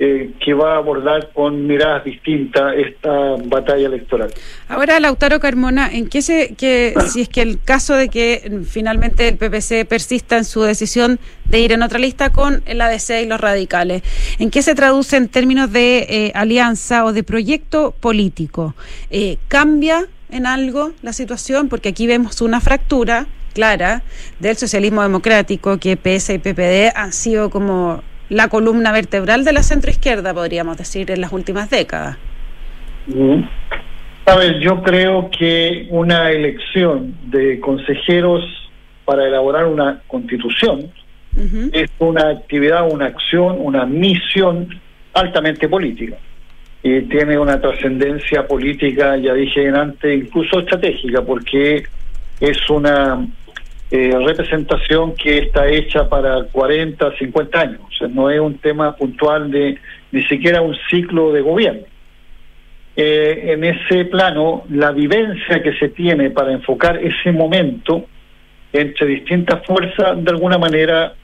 eh, que va a abordar con miradas distintas esta batalla electoral. Ahora, Lautaro Carmona, ¿en qué se, que, si es que el caso de que finalmente el PPC persista en su decisión de ir en otra lista con el ADC y los radicales, ¿en qué se traduce en términos de eh, alianza o de proyecto político? Eh, ¿Cambia en algo la situación, porque aquí vemos una fractura clara del socialismo democrático, que PS y PPD han sido como la columna vertebral de la centroizquierda, podríamos decir, en las últimas décadas. A ver, yo creo que una elección de consejeros para elaborar una constitución es una actividad, una acción, una misión altamente política y tiene una trascendencia política, ya dije antes, incluso estratégica, porque es una eh, representación que está hecha para 40, 50 años. No es un tema puntual de ni siquiera un ciclo de gobierno. Eh, en ese plano, la vivencia que se tiene para enfocar ese momento entre distintas fuerzas, de alguna manera,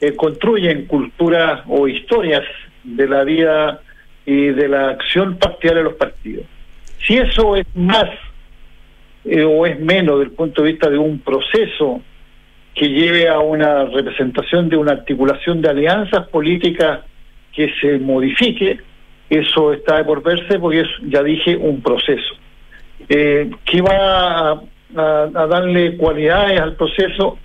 eh, construyen culturas o historias de la vida y de la acción partidaria de los partidos. Si eso es más eh, o es menos del punto de vista de un proceso que lleve a una representación de una articulación de alianzas políticas que se modifique, eso está por verse porque es, ya dije, un proceso. Eh, que va a, a, darle cualidades al proceso,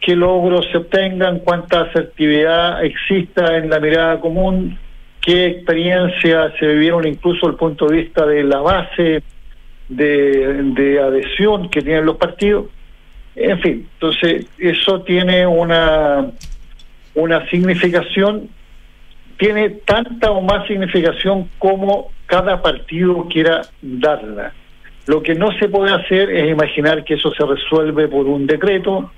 qué logros se obtengan, cuánta asertividad exista en la mirada común, qué experiencias se vivieron incluso desde el punto de vista de la base de, adhesión que tienen los partidos. En fin, entonces eso tiene una, una significación, tiene tanta o más significación como cada partido quiera darla. Lo que no se puede hacer es imaginar que eso se resuelve por un decreto,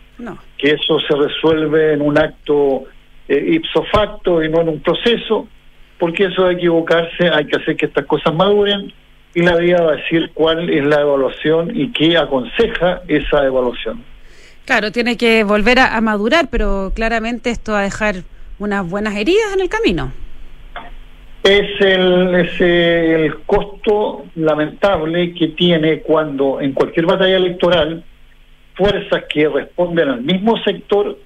que eso se resuelve en un acto eh, ipso facto y no en un proceso porque eso de equivocarse hay que hacer que estas cosas maduren y la vida va a decir cuál es la evaluación y qué aconseja esa evaluación. Claro, tiene que volver a, madurar, pero claramente esto va a dejar unas buenas heridas en el camino. Es el, es el costo lamentable que tiene cuando en cualquier batalla electoral fuerzas que responden al mismo sector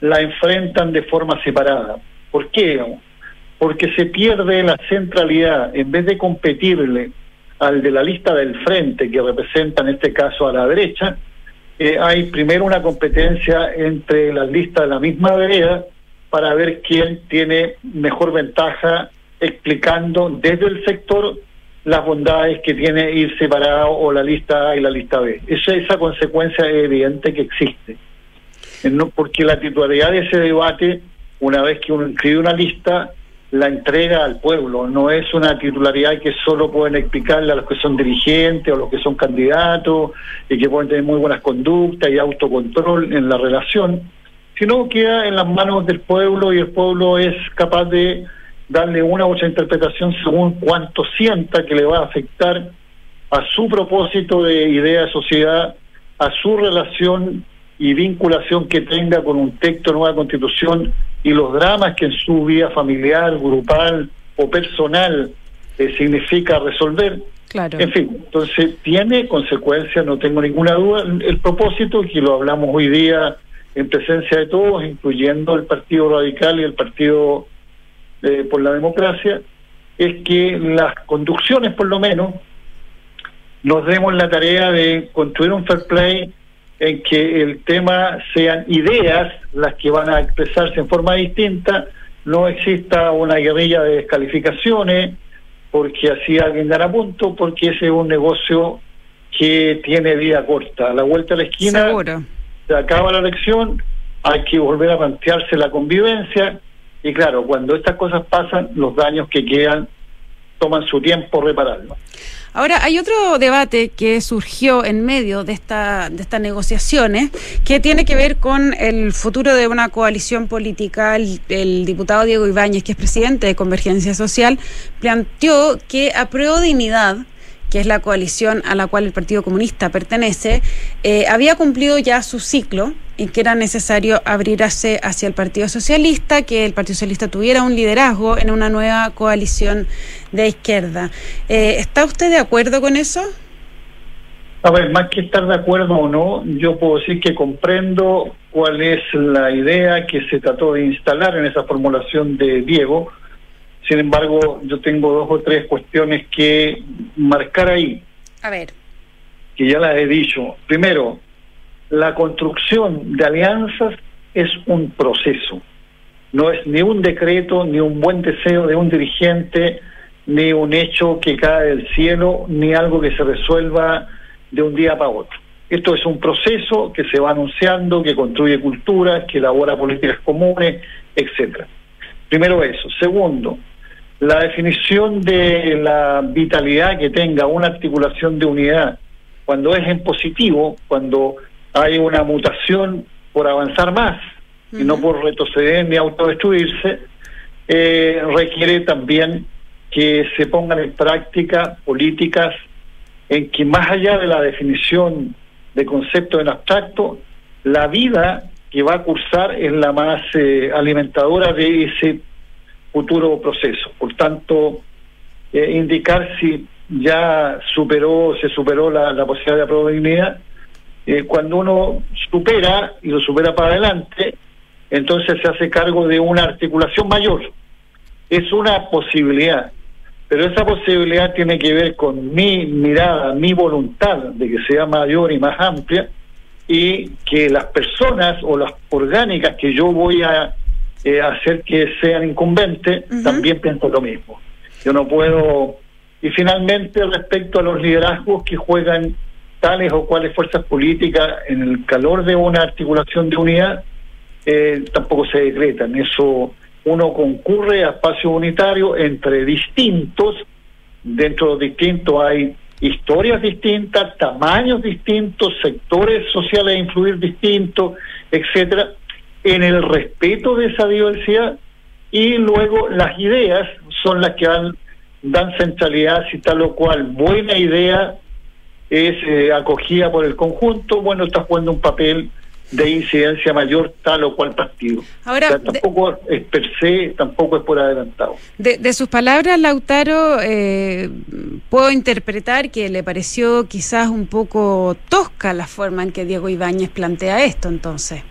la enfrentan de forma separada. ¿Por qué? Porque se pierde la centralidad, en vez de competirle al de la lista del frente, que representa en este caso a la derecha, eh, hay primero una competencia entre las listas de la misma vereda para ver quién tiene mejor ventaja explicando desde el sector las bondades que tiene ir separado o la lista A y la lista B. Esa, esa consecuencia es evidente que existe. No, porque la titularidad de ese debate, una vez que uno inscribe una lista, la entrega al pueblo, no es una titularidad que solo pueden explicarle a los que son dirigentes o los que son candidatos y que pueden tener muy buenas conductas y autocontrol en la relación, sino queda en las manos del pueblo y el pueblo es capaz de darle una u otra interpretación según cuánto sienta que le va a afectar a su propósito de idea de sociedad, a su relación y vinculación que tenga con un texto de nueva constitución y los dramas que en su vida familiar, grupal o personal eh, significa resolver. Claro. En fin, entonces tiene consecuencias, no tengo ninguna duda. El propósito, que lo hablamos hoy día en presencia de todos, incluyendo el Partido Radical y el Partido eh, por la Democracia, es que las conducciones, por lo menos, nos demos la tarea de construir un fair play en que el tema sean ideas las que van a expresarse en forma distinta, no exista una guerrilla de descalificaciones, porque así alguien dará punto, porque ese es un negocio que tiene vida corta. A la vuelta a la esquina Seguro. se acaba la elección, hay que volver a plantearse la convivencia, y claro, cuando estas cosas pasan, los daños que quedan toman su tiempo repararlos. Ahora, hay otro debate que surgió en medio de, esta, de estas negociaciones que tiene que ver con el futuro de una coalición política. El, diputado Diego Ibáñez, que es presidente de Convergencia Social, planteó que a Dignidad que es la coalición a la cual el Partido Comunista pertenece, eh, había cumplido ya su ciclo y que era necesario abrirse hacia el Partido Socialista, que el Partido Socialista tuviera un liderazgo en una nueva coalición de izquierda. Eh, ¿Está usted de acuerdo con eso? A ver, más que estar de acuerdo o no, yo puedo decir que comprendo cuál es la idea que se trató de instalar en esa formulación de Diego, sin embargo, yo tengo dos o tres cuestiones que marcar ahí. A ver. Que ya las he dicho. Primero, la construcción de alianzas es un proceso. No es ni un decreto, ni un buen deseo de un dirigente, ni un hecho que cae del cielo, ni algo que se resuelva de un día para otro. Esto es un proceso que se va anunciando, que construye culturas, que elabora políticas comunes, etcétera. Primero eso. Segundo, la definición de la vitalidad que tenga una articulación de unidad, cuando es en positivo, cuando hay una mutación por avanzar más y no por retroceder ni autodestruirse, eh, requiere también que se pongan en práctica políticas en que más allá de la definición de conceptos en abstracto, la vida que va a cursar es la más eh, alimentadora de ese futuro proceso. Por tanto, eh, indicar si ya superó, se superó la, posibilidad de probabilidad, eh, cuando uno supera y lo supera para adelante, entonces se hace cargo de una articulación mayor. Es una posibilidad, pero esa posibilidad tiene que ver con mi mirada, mi voluntad de que sea mayor y más amplia y que las personas o las orgánicas que yo voy a eh, hacer que sean incumbentes, también pienso lo mismo. Yo no puedo... Y finalmente, respecto a los liderazgos que juegan tales o cuales fuerzas políticas en el calor de una articulación de unidad, eh, tampoco se decretan. Eso uno concurre a espacio unitario entre distintos, dentro de los distintos hay historias distintas, tamaños distintos, sectores sociales a influir distintos, etcétera, en el respeto de esa diversidad y luego las ideas son las que dan, dan centralidad si tal o cual buena idea es eh, acogida por el conjunto, bueno, está jugando un papel de incidencia mayor tal o cual partido. Ahora, tampoco es per se, tampoco es por adelantado. De, sus palabras, Lautaro, eh, puedo interpretar que le pareció quizás un poco tosca la forma en que Diego Ibáñez plantea esto, entonces.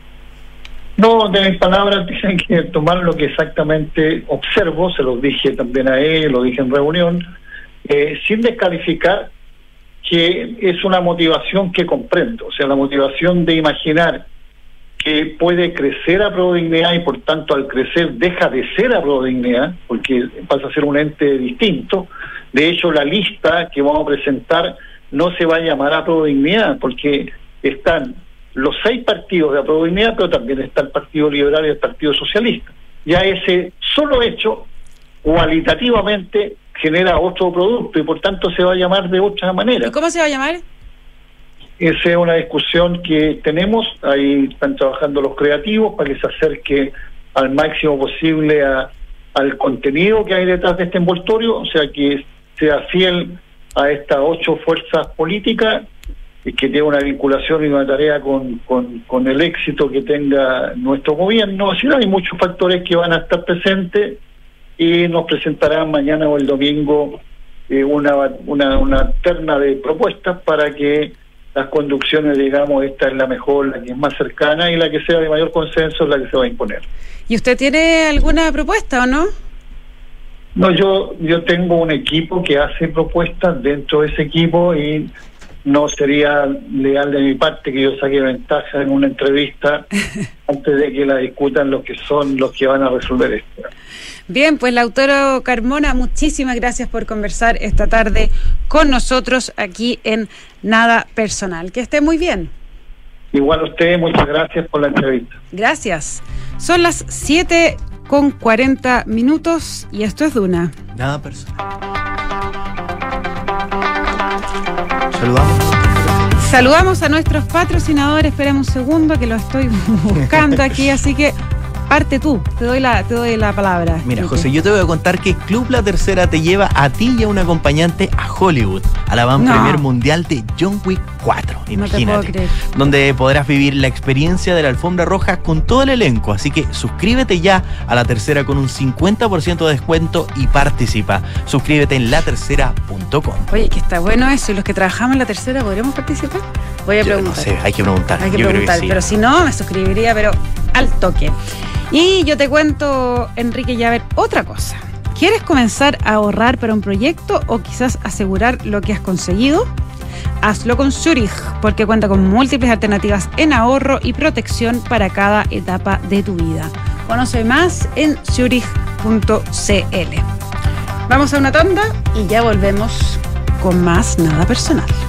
No, de mis palabras (laughs) dicen que tomar lo que exactamente observo, se lo dije también a él, lo dije en reunión, eh, sin descalificar, que es una motivación que comprendo, o sea, la motivación de imaginar que puede crecer a Prodignidad y por tanto al crecer deja de ser a Prodignidad, porque pasa a ser un ente distinto. De hecho, la lista que vamos a presentar no se va a llamar a Prodignidad, porque están los seis partidos de Prodignidad, pero también está el Partido Liberal y el Partido Socialista. Ya ese solo hecho, cualitativamente, genera otro producto y por tanto se va a llamar de otra manera. ¿Y cómo se va a llamar? Esa es una discusión que tenemos, ahí están trabajando los creativos para que se acerque al máximo posible a, al contenido que hay detrás de este envoltorio, o sea, que sea fiel a estas ocho fuerzas políticas que tenga una vinculación y una tarea con, con, el éxito que tenga nuestro gobierno. Si no, hay muchos factores que van a estar presentes y nos presentarán mañana o el domingo eh, una, una, una terna de propuestas para que las conducciones, digamos, esta es la mejor, la que es más cercana y la que sea de mayor consenso es la que se va a imponer. ¿Y usted tiene alguna propuesta o no? No, yo, yo tengo un equipo que hace propuestas dentro de ese equipo y no sería leal de mi parte que yo saque ventaja en una entrevista (laughs) antes de que la discutan los que son los que van a resolver esto. Bien, pues Lautaro Carmona, muchísimas gracias por conversar esta tarde con nosotros aquí en Nada Personal. Que esté muy bien. Igual a usted, muchas gracias por la entrevista. Gracias. Son las 7 con 40 minutos y esto es Duna. Nada personal. Saludamos. Saludamos a nuestros patrocinadores. Esperamos un segundo que lo estoy (laughs) buscando aquí, así que Parte tú, te doy la, te doy la palabra. Mira, José, yo te voy a contar que Club La Tercera te lleva a ti y a un acompañante a Hollywood, a la van premier mundial de John Wick 4. Imagínate. Donde podrás vivir la experiencia de la alfombra roja con todo el elenco. Así que suscríbete ya a La Tercera con un 50% de descuento y participa. Suscríbete en latercera.com. Oye, que está bueno eso. ¿Y los que trabajamos en La Tercera podríamos participar? Voy a preguntar. no sé, hay que preguntar. Hay que preguntar, pero si no, me suscribiría, pero al toque. Y yo te cuento, Enrique ver otra cosa. ¿Quieres comenzar a ahorrar para un proyecto o quizás asegurar lo que has conseguido? Hazlo con Zurich, porque cuenta con múltiples alternativas en ahorro y protección para cada etapa de tu vida. Conoce más en zurich.cl. Vamos a una tanda y ya volvemos con más nada personal.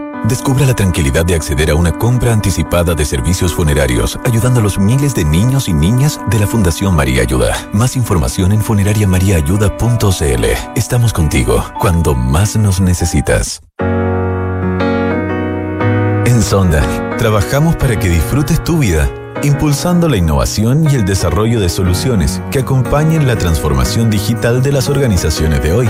Descubra la tranquilidad de acceder a una compra anticipada de servicios funerarios, ayudando a los miles de niños y niñas de la Fundación María Ayuda. Más información en funerariamariaayuda.cl. Estamos contigo cuando más nos necesitas. En Sonda, trabajamos para que disfrutes tu vida, impulsando la innovación y el desarrollo de soluciones que acompañen la transformación digital de las organizaciones de hoy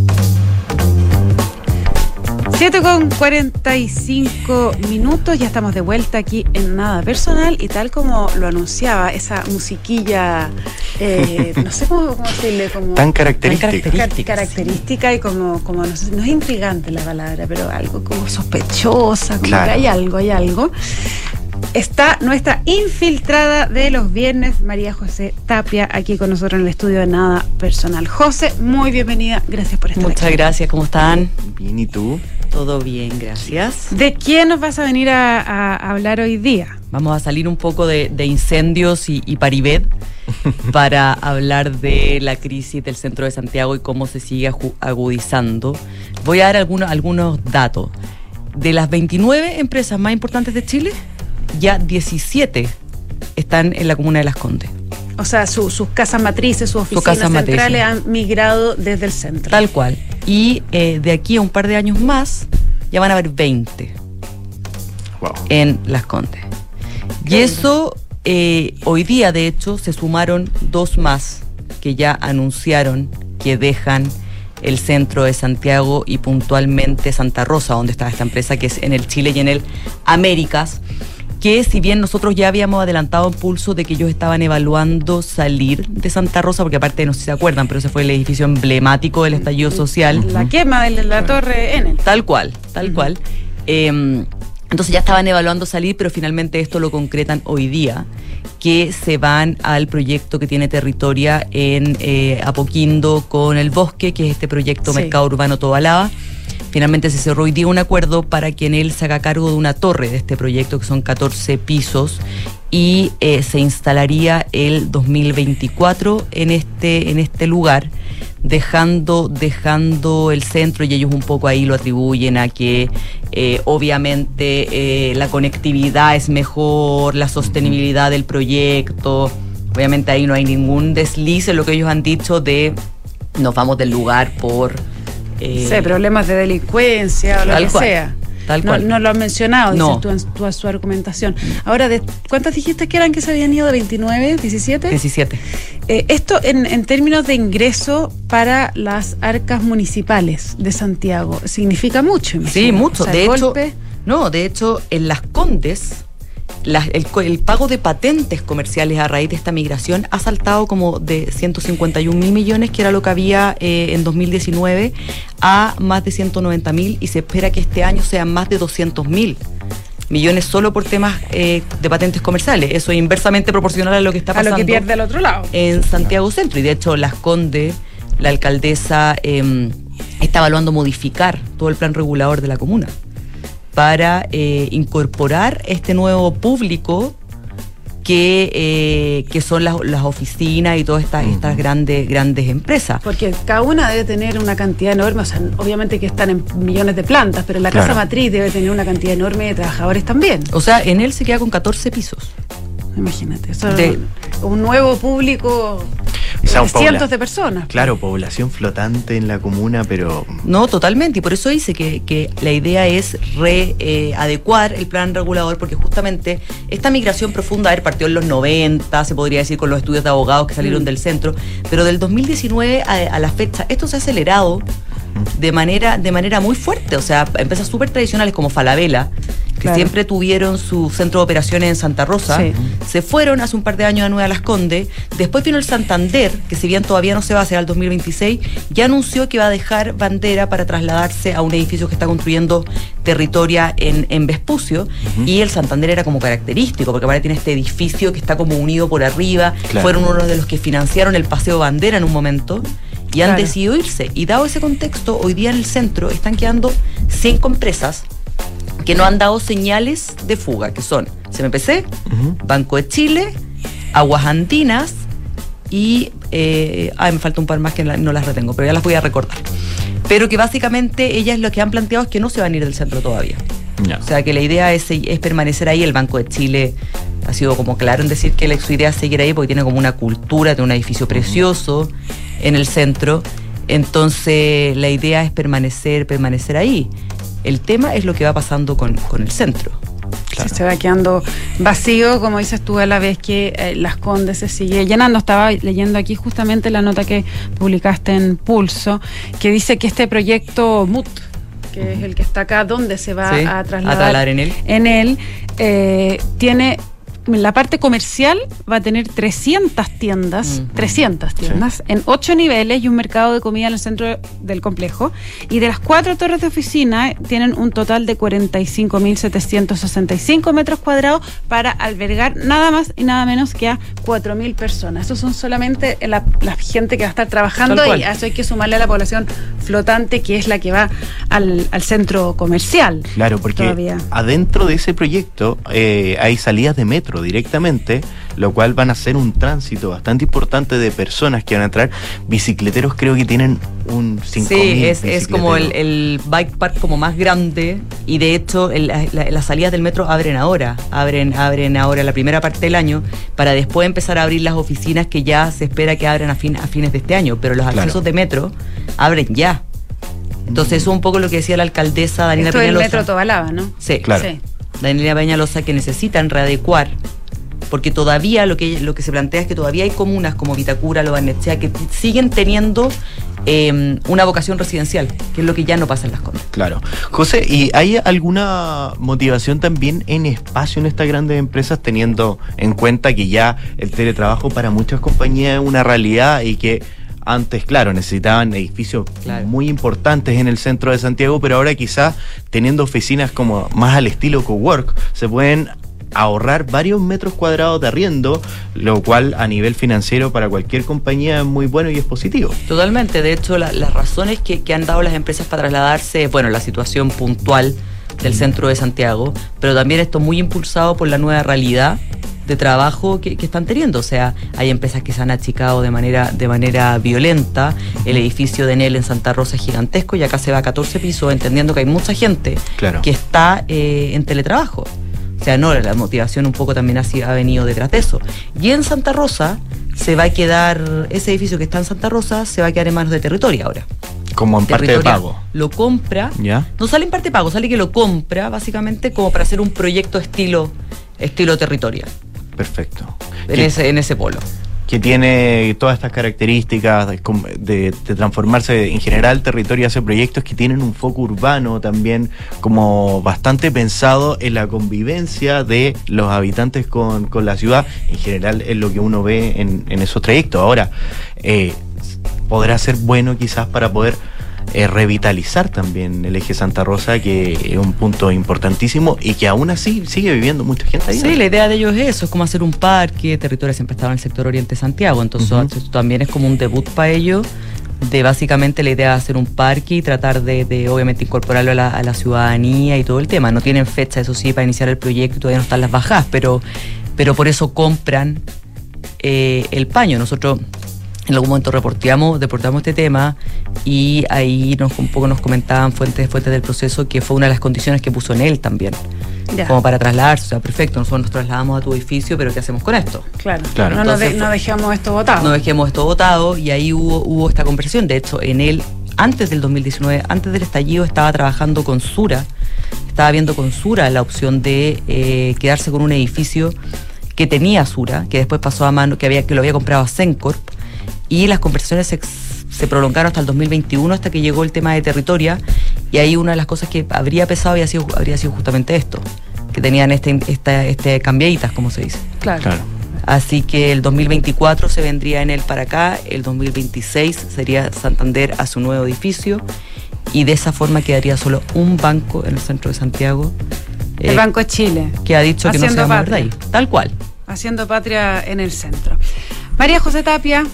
7 con 45 minutos, ya estamos de vuelta aquí en Nada Personal y tal como lo anunciaba, esa musiquilla, eh, no sé cómo, decirle, como... Tan característica. característica y como, como no, sé, no, es intrigante la palabra, pero algo como sospechosa, como que hay algo, hay algo está nuestra infiltrada de los viernes, María José Tapia, aquí con nosotros en el estudio de Nada Personal. José, muy bienvenida, gracias por estar Muchas gracias, ¿cómo están? Bien, ¿y tú? Todo bien, gracias. ¿De quién nos vas a venir a, hablar hoy día? Vamos a salir un poco de, incendios y, y Paribet (laughs) para hablar de la crisis del centro de Santiago y cómo se sigue agudizando. Voy a dar algunos, algunos datos. De las 29 empresas más importantes de Chile, ya 17 están en la comuna de Las Condes. O sea, sus casas matrices, sus oficinas centrales han migrado desde el centro. Tal cual. Y eh, de aquí a un par de años más, ya van a haber 20 en Las Condes. Y eso, eh, hoy día, de hecho, se sumaron dos más que ya anunciaron que dejan el centro de Santiago y puntualmente Santa Rosa, donde está esta empresa, que es en el Chile y en el Américas que si bien nosotros ya habíamos adelantado un pulso de que ellos estaban evaluando salir de Santa Rosa, porque aparte no sé si se acuerdan, pero ese fue el edificio emblemático del estallido social. La quema de la torre N. Tal cual, tal cual. Em, entonces ya estaban evaluando salir, pero finalmente esto lo concretan hoy día, que se van al proyecto que tiene territoria en eh, Apoquindo con el bosque, que es este proyecto Mercado Urbano Tobalaba Finalmente se cerró hoy día un acuerdo para que él se haga cargo de una torre de este proyecto, que son 14 pisos, y eh, se instalaría el 2024 en este, en este lugar, dejando, dejando el centro, y ellos un poco ahí lo atribuyen a que eh, obviamente eh, la conectividad es mejor, la sostenibilidad del proyecto. Obviamente ahí no hay ningún desliz en lo que ellos han dicho de nos vamos del lugar por eh, problemas de delincuencia o lo que sea. Tal no, cual. no, lo han mencionado, no. dices tú en su argumentación. Ahora, de, ¿cuántas dijiste que eran que se habían ido? ¿De 29, 17? 17. esto en, en, términos de ingreso para las arcas municipales de Santiago, significa mucho. Sí, mucho. de hecho, no, de hecho, en las Condes el, pago de patentes comerciales a raíz de esta migración ha saltado como de 151 mil millones, que era lo que había eh, en 2019, a más de 190 mil y se espera que este año sean más de 200 mil millones solo por temas eh, de patentes comerciales. Eso es inversamente proporcional a lo que está pasando. A lo que pierde al otro lado. En Santiago Centro. Y de hecho, Las Condes, la alcaldesa, em, está evaluando modificar todo el plan regulador de la comuna para eh, incorporar este nuevo público que, eh, que son las, oficinas y todas estas, estas grandes, grandes empresas. Porque cada una debe tener una cantidad enorme, o sea, obviamente que están en millones de plantas, pero la casa matriz debe tener una cantidad enorme de trabajadores también. O sea, en él se queda con 14 pisos. Imagínate, un nuevo público cientos de personas. Claro, población flotante en la comuna, pero... No, totalmente, y por eso dice que, la idea es readecuar el plan regulador, porque justamente esta migración profunda, a ver, partió en los 90, se podría decir, con los estudios de abogados que salieron mm. del centro, pero del 2019 a, la fecha, esto se ha acelerado de manera, de manera muy fuerte, o sea, empresas súper tradicionales como Falabella, que Claro. siempre tuvieron su centro de operaciones en Santa Rosa, Sí. se fueron hace un par de años a Nueva Las Condes. Después vino el Santander, que si bien todavía no se va a hacer al 2026, ya anunció que va a dejar bandera para trasladarse a un edificio que está construyendo Territoria en, en Vespucio. Y el Santander era como característico, porque ahora tiene este edificio que está como unido por arriba. Claro. Fueron uno de los que financiaron el Paseo Bandera en un momento. Y han Claro. decidido irse. Y dado ese contexto, hoy día en el centro están quedando cinco empresas que no han dado señales de fuga, que son CMPC, Banco de Chile, Aguas Andinas y... Eh, ay, me falta un par más que no las retengo, pero ya las voy a recordar. Pero que básicamente ellas lo que han planteado es que no se van a ir del centro todavía. O sea, que la idea es, es permanecer ahí. El Banco de Chile ha sido como claro en decir que la, su idea es seguir ahí porque tiene como una cultura, tiene un edificio precioso en el centro. Entonces, la idea es permanecer, permanecer ahí. El tema es lo que va pasando con, con el centro. Sí, se va quedando vacío, como dices tú, a la vez que eh, Las Condes se sigue llenando. Estaba leyendo aquí justamente la nota que publicaste en Pulso, que dice que este proyecto MUT, que es el que está acá, donde se va Sí, a a trasladar trasladar en él. en él, eh, tiene la parte comercial va a tener 300 tiendas, 300 tiendas, en 8 niveles y un mercado de comida en el centro del complejo. Y de las cuatro torres de oficina tienen un total de 45.765 metros cuadrados para albergar nada más y nada menos que a 4.000 personas. Esos son solamente la, la gente que va a estar trabajando y a eso hay que sumarle a la población flotante que es la que va al, al centro comercial. Claro, porque Todavía. adentro de ese proyecto eh, hay salidas de metro directamente, lo cual van a ser un tránsito bastante importante de personas que van a entrar. Bicicleteros creo que tienen un 5.000 Sí, es, es como el, bike park como más grande y de hecho el- la- la- las salidas del metro abren ahora, abren, abren ahora la primera parte del año para después empezar a abrir las oficinas que ya se espera que abran a, fin- a fines de este año, pero los Claro. accesos de metro abren ya. Entonces eso es un poco lo que decía la alcaldesa Daniela Esto es el Peñalosa. metro Tobalaba, ¿no? Sí, Claro. Sí. Daniela Peñalosa que necesitan readecuar porque todavía lo que, lo que se plantea es que todavía hay comunas como Vitacura, Lobarnechea, que siguen teniendo eh, una vocación residencial, que es lo que ya no pasa en las Condes. Claro. José, ¿y hay alguna motivación también en espacio en estas grandes empresas, teniendo en cuenta que ya el teletrabajo para muchas compañías es una realidad y que antes, claro, necesitaban edificios Claro. muy importantes en el centro de Santiago, pero ahora quizás teniendo oficinas como más al estilo cowork, se pueden ahorrar varios metros cuadrados de arriendo, lo cual a nivel financiero para cualquier compañía es muy bueno y es positivo. Totalmente, de hecho la- las razones que, que han dado las empresas para trasladarse, bueno, la situación puntual del centro de Santiago, pero también esto muy impulsado por la nueva realidad de trabajo que, que están teniendo. O sea, hay empresas que se han achicado de manera, de manera violenta. El edificio de Enel en Santa Rosa es gigantesco y acá se va a 14 pisos, entendiendo que hay mucha gente Claro. que está eh, en teletrabajo. O sea, no, la motivación un poco también ha, sido- ha venido detrás de eso. Y en Santa Rosa se va a quedar, ese edificio que está en Santa Rosa se va a quedar en manos de territorio ahora. Como en parte de pago. Lo compra, ¿Ya? no sale en parte de pago, sale que lo compra básicamente como para hacer un proyecto estilo, estilo territorial, Perfecto. en Que- ese, en ese polo. que tiene todas estas características de, com- de- de transformarse en general territorio hace proyectos que tienen un foco urbano también como bastante pensado en la convivencia de los habitantes con, con la ciudad en general es lo que uno ve en, en esos trayectos ahora eh, podrá ser bueno quizás para poder eh, revitalizar también el eje Santa Rosa que es un punto importantísimo y que aún así sigue viviendo mucha gente ahí Sí, la idea de ellos es eso, es como hacer un parque, territorio siempre estaba en el sector oriente de Santiago, entonces esto también es como un debut para ellos, de básicamente la idea de hacer un parque y tratar de, de, obviamente incorporarlo a la, a la ciudadanía y todo el tema. No tienen fecha, eso sí, para iniciar el proyecto, todavía no están las bajas, pero, pero por eso compran eh, el paño. Nosotros en algún momento reporteamos, reportamos este tema y ahí nos, un poco nos comentaban fuentes, fuentes del proceso que fue una de las condiciones que puso en él también, Ya. como para trasladarse. O sea, perfecto, nosotros nos trasladamos a tu edificio, pero ¿qué hacemos con esto? Claro. Claro. No, nos de- Entonces, no dejemos esto votado. No dejemos esto votado y ahí hubo, hubo esta conversación. De hecho, en él, antes del 2019, antes del estallido, estaba trabajando con Sura, estaba viendo con Sura la opción de eh, quedarse con un edificio que tenía Sura, que después pasó a mano, que, había, que lo había comprado a Sencorp, y las conversaciones se, prolongaron hasta el 2021, hasta que llegó el tema de territoria, y ahí una de las cosas que habría pesado habría sido, habría sido justamente esto, que tenían este, esta, este cambiaditas, como se dice. Claro. Claro. Así que el 2024 se vendría en él para acá, el 2026 sería Santander a su nuevo edificio y de esa forma quedaría solo un banco en el centro de Santiago. El eh, Banco de Chile. que ha dicho que no se va a mover de ahí. Tal cual. Haciendo patria en el centro. María José Tapia,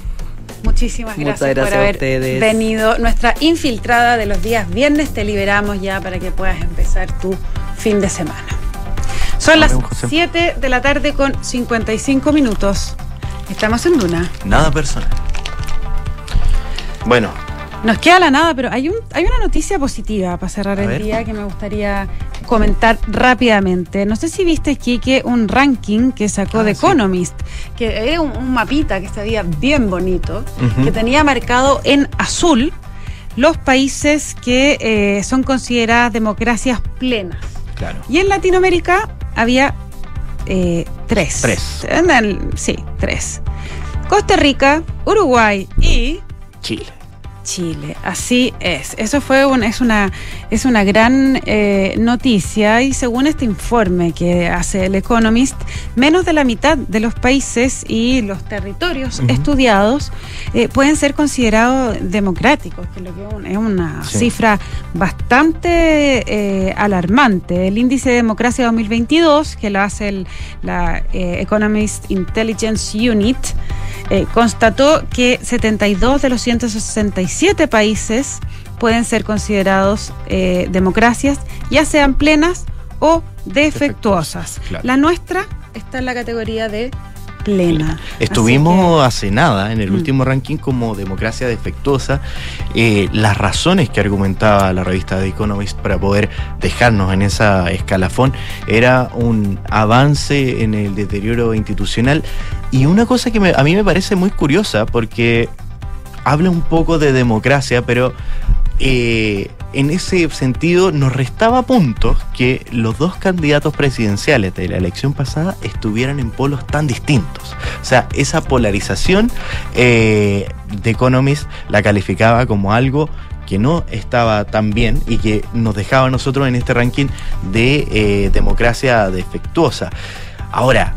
muchísimas gracias, gracias por haber ustedes. venido. Nuestra infiltrada de los días viernes te liberamos ya para que puedas empezar tu fin de semana. Son las Amén, José. 7 de la tarde con 55 minutos. Estamos en Duna. Nada personal. Bueno, Nos queda la nada, pero hay, un, hay una noticia positiva para cerrar A el ver. día que me gustaría comentar rápidamente. No sé si viste, Kike, un ranking que sacó Ah, The sí. Economist, que era un, un mapita que se veía bien bonito, que tenía marcado en azul los países que eh, son consideradas democracias plenas. claro. Y en Latinoamérica había eh, tres. Tres. En el- sí, tres. Costa Rica, Uruguay y Chile. Chile, así es. Eso fue un- es una es una gran eh, noticia y según este informe que hace el Economist, menos de la mitad de los países y los territorios estudiados eh, pueden ser considerados democráticos, que es lo que es un- es una Sí. cifra bastante eh, alarmante. El índice de democracia 2022 que lo hace el- la eh, Economist Intelligence Unit eh, constató que 72 de los 167 países pueden ser considerados eh, democracias, ya sean plenas o defectuosas. claro. La nuestra está en la categoría de plena. Estuvimos hace nada en el Mm. último ranking como democracia defectuosa. Eh, las razones que argumentaba la revista The Economist para poder dejarnos en esa escalafón era un avance en el deterioro institucional y una cosa que me- a mí me parece muy curiosa porque habla un poco de democracia, pero eh, en ese sentido nos restaba puntos que los dos candidatos presidenciales de la elección pasada estuvieran en polos tan distintos. O sea, esa polarización eh, de Economist la calificaba como algo que no estaba tan bien y que nos dejaba a nosotros en este ranking de eh, democracia defectuosa. Ahora,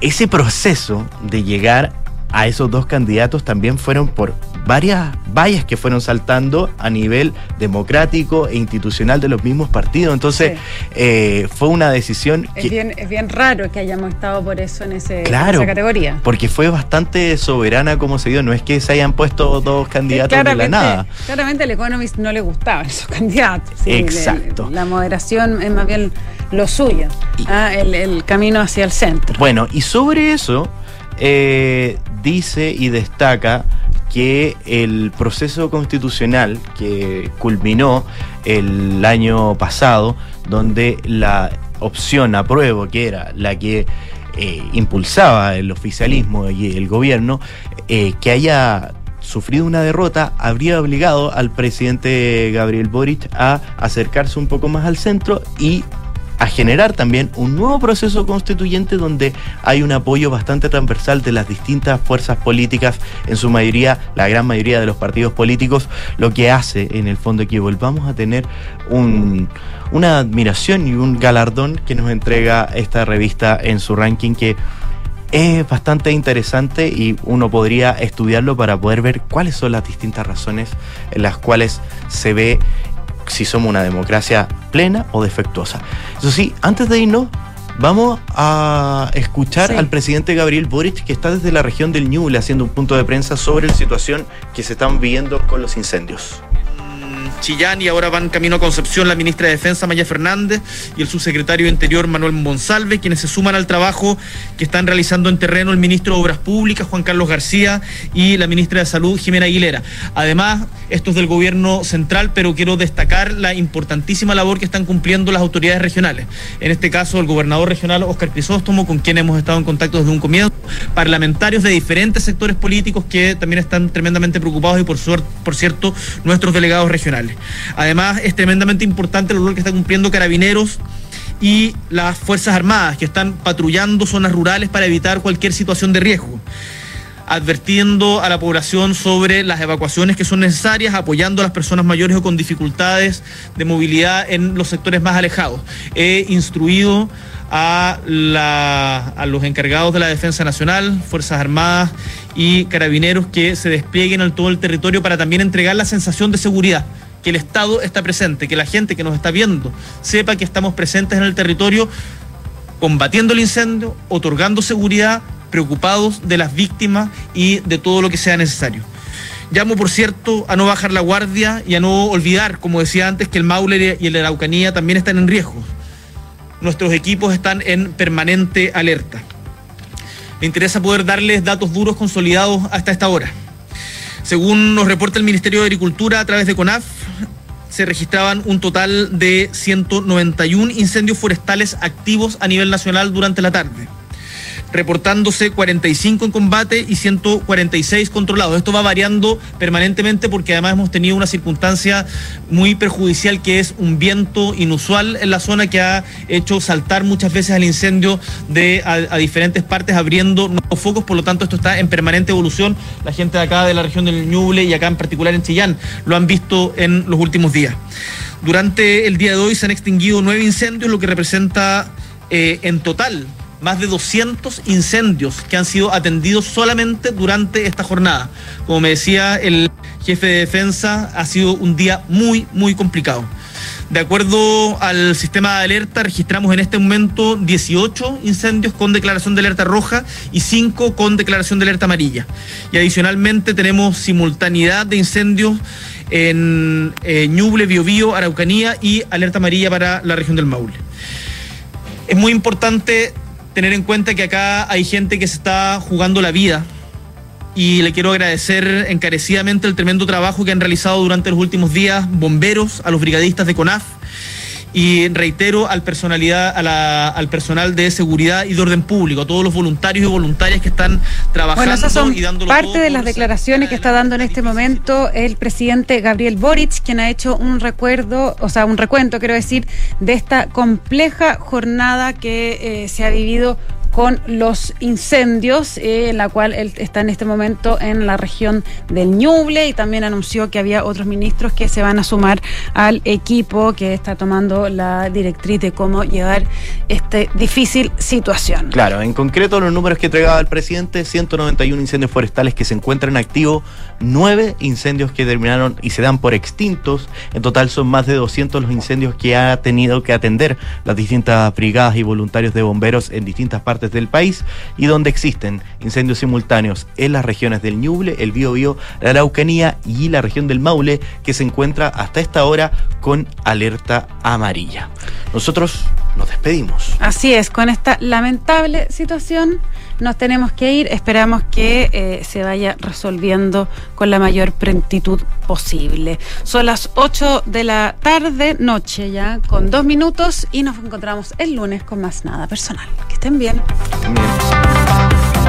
ese proceso de llegar a esos dos candidatos también fueron por varias vallas que fueron saltando a nivel democrático e institucional de los mismos partidos. Entonces, eh, fue una decisión Es que, bien, es bien raro que hayamos estado por eso en, ese, en Claro. esa categoría. porque fue bastante soberana como se dio, no es que se hayan puesto dos candidatos de la nada. claramente al Economist no le gustaban esos candidatos. sí, Exacto. la moderación es más bien lo suyo, ah, el, el camino hacia el centro. Bueno, y sobre eso eh, dice y destaca que el proceso constitucional que culminó el año pasado, donde la opción apruebo, que era la que eh, impulsaba el oficialismo y el gobierno, eh, que haya sufrido una derrota, habría obligado al presidente Gabriel Boric a acercarse un poco más al centro y a generar también un nuevo proceso constituyente donde hay un apoyo bastante transversal de las distintas fuerzas políticas, en su mayoría, la gran mayoría de los partidos políticos, lo que hace en el fondo que volvamos a tener un- una admiración y un galardón que nos entrega esta revista en su ranking que es bastante interesante y uno podría estudiarlo para poder ver cuáles son las distintas razones en las cuales se ve si somos una democracia plena o defectuosa. Eso sí, antes de irnos, vamos a escuchar Sí. al presidente Gabriel Boric, que está desde la región del Ñuble haciendo un punto de prensa sobre la situación que se están viviendo con los incendios. Chillán y ahora van camino a Concepción la ministra de Defensa Maya Fernández y el subsecretario de Interior Manuel Monsalve, quienes se suman al trabajo que están realizando en terreno el ministro de Obras Públicas Juan Carlos García y la ministra de Salud Jimena Aguilera. Además, esto es del gobierno central, pero quiero destacar la importantísima labor que están cumpliendo las autoridades regionales. En este caso, el gobernador regional Oscar Crisóstomo, con quien hemos estado en contacto desde un comienzo, parlamentarios de diferentes sectores políticos que también están tremendamente preocupados y por, suer- por cierto nuestros delegados regionales. Además es tremendamente importante el rol que está cumpliendo carabineros y las Fuerzas Armadas que están patrullando zonas rurales para evitar cualquier situación de riesgo. advirtiendo a la población sobre las evacuaciones que son necesarias, apoyando a las personas mayores o con dificultades de movilidad en los sectores más alejados. He instruido a, a los encargados de la Defensa Nacional, Fuerzas Armadas y Carabineros que se desplieguen en todo el territorio para también entregar la sensación de seguridad que el Estado está presente, que la gente que nos está viendo sepa que estamos presentes en el territorio combatiendo el incendio, otorgando seguridad, preocupados de las víctimas y de todo lo que sea necesario. Llamo, por cierto, a no bajar la guardia y a no olvidar, como decía antes, que el Maule y el Araucanía también están en riesgo. Nuestros equipos están en permanente alerta. Me interesa poder darles datos duros consolidados hasta esta hora. Según nos reporta el Ministerio de Agricultura a través de CONAF, se registraban un total de 191 incendios forestales activos a nivel nacional durante la tarde reportándose 45 en combate y 146 controlados. Esto va variando permanentemente porque además hemos tenido una circunstancia muy perjudicial que es un viento inusual en la zona que ha hecho saltar muchas veces el incendio de a, diferentes partes abriendo nuevos focos, por lo tanto esto está en permanente evolución. La gente de acá de la región del Ñuble y acá en particular en Chillán lo han visto en los últimos días. Durante el día de hoy se han extinguido nueve incendios, lo que representa eh, en total más de 200 incendios que han sido atendidos solamente durante esta jornada. Como me decía el jefe de defensa, ha sido un día muy, muy complicado. De acuerdo al sistema de alerta, registramos en este momento 18 incendios con declaración de alerta roja y 5 con declaración de alerta amarilla. Y adicionalmente tenemos simultaneidad de incendios en eh, Ñuble, Biobío, Araucanía y alerta amarilla para la región del Maule. Es muy importante tener en cuenta que acá hay gente que se está jugando la vida. Y le quiero agradecer encarecidamente el tremendo trabajo que han realizado durante los últimos días bomberos, a los brigadistas de CONAF y reitero al personalidad, al personal de seguridad y de orden público, a todos los voluntarios y voluntarias que están trabajando bueno, son y dándolo parte de las declaraciones que está dando en este momento el presidente Gabriel Boric, quien ha hecho un recuerdo, o sea, un recuento, quiero decir, de esta compleja jornada que eh, se ha vivido con los incendios, eh, en la cual él está en este momento en la región del Ñuble y también anunció que había otros ministros que se van a sumar al equipo que está tomando la directriz de cómo llevar esta difícil situación. Claro, en concreto los números que entregaba el presidente, 191 incendios forestales que se encuentran activos, 9 incendios que terminaron y se dan por extintos, en total son más de 200 los incendios que ha tenido que atender las distintas brigadas y voluntarios de bomberos en distintas partes del país y donde existen incendios simultáneos en las regiones del Ñuble, el Biobío, la Araucanía y la región del Maule, que se encuentra hasta esta hora con alerta amarilla. Nosotros nos despedimos. Así es, con esta lamentable situación nos tenemos que ir. Esperamos que eh, se vaya resolviendo con la mayor prontitud posible. Son las 8 de la tarde, noche ya, con dos minutos y nos encontramos el lunes con más nada personal. Que estén bien. bien.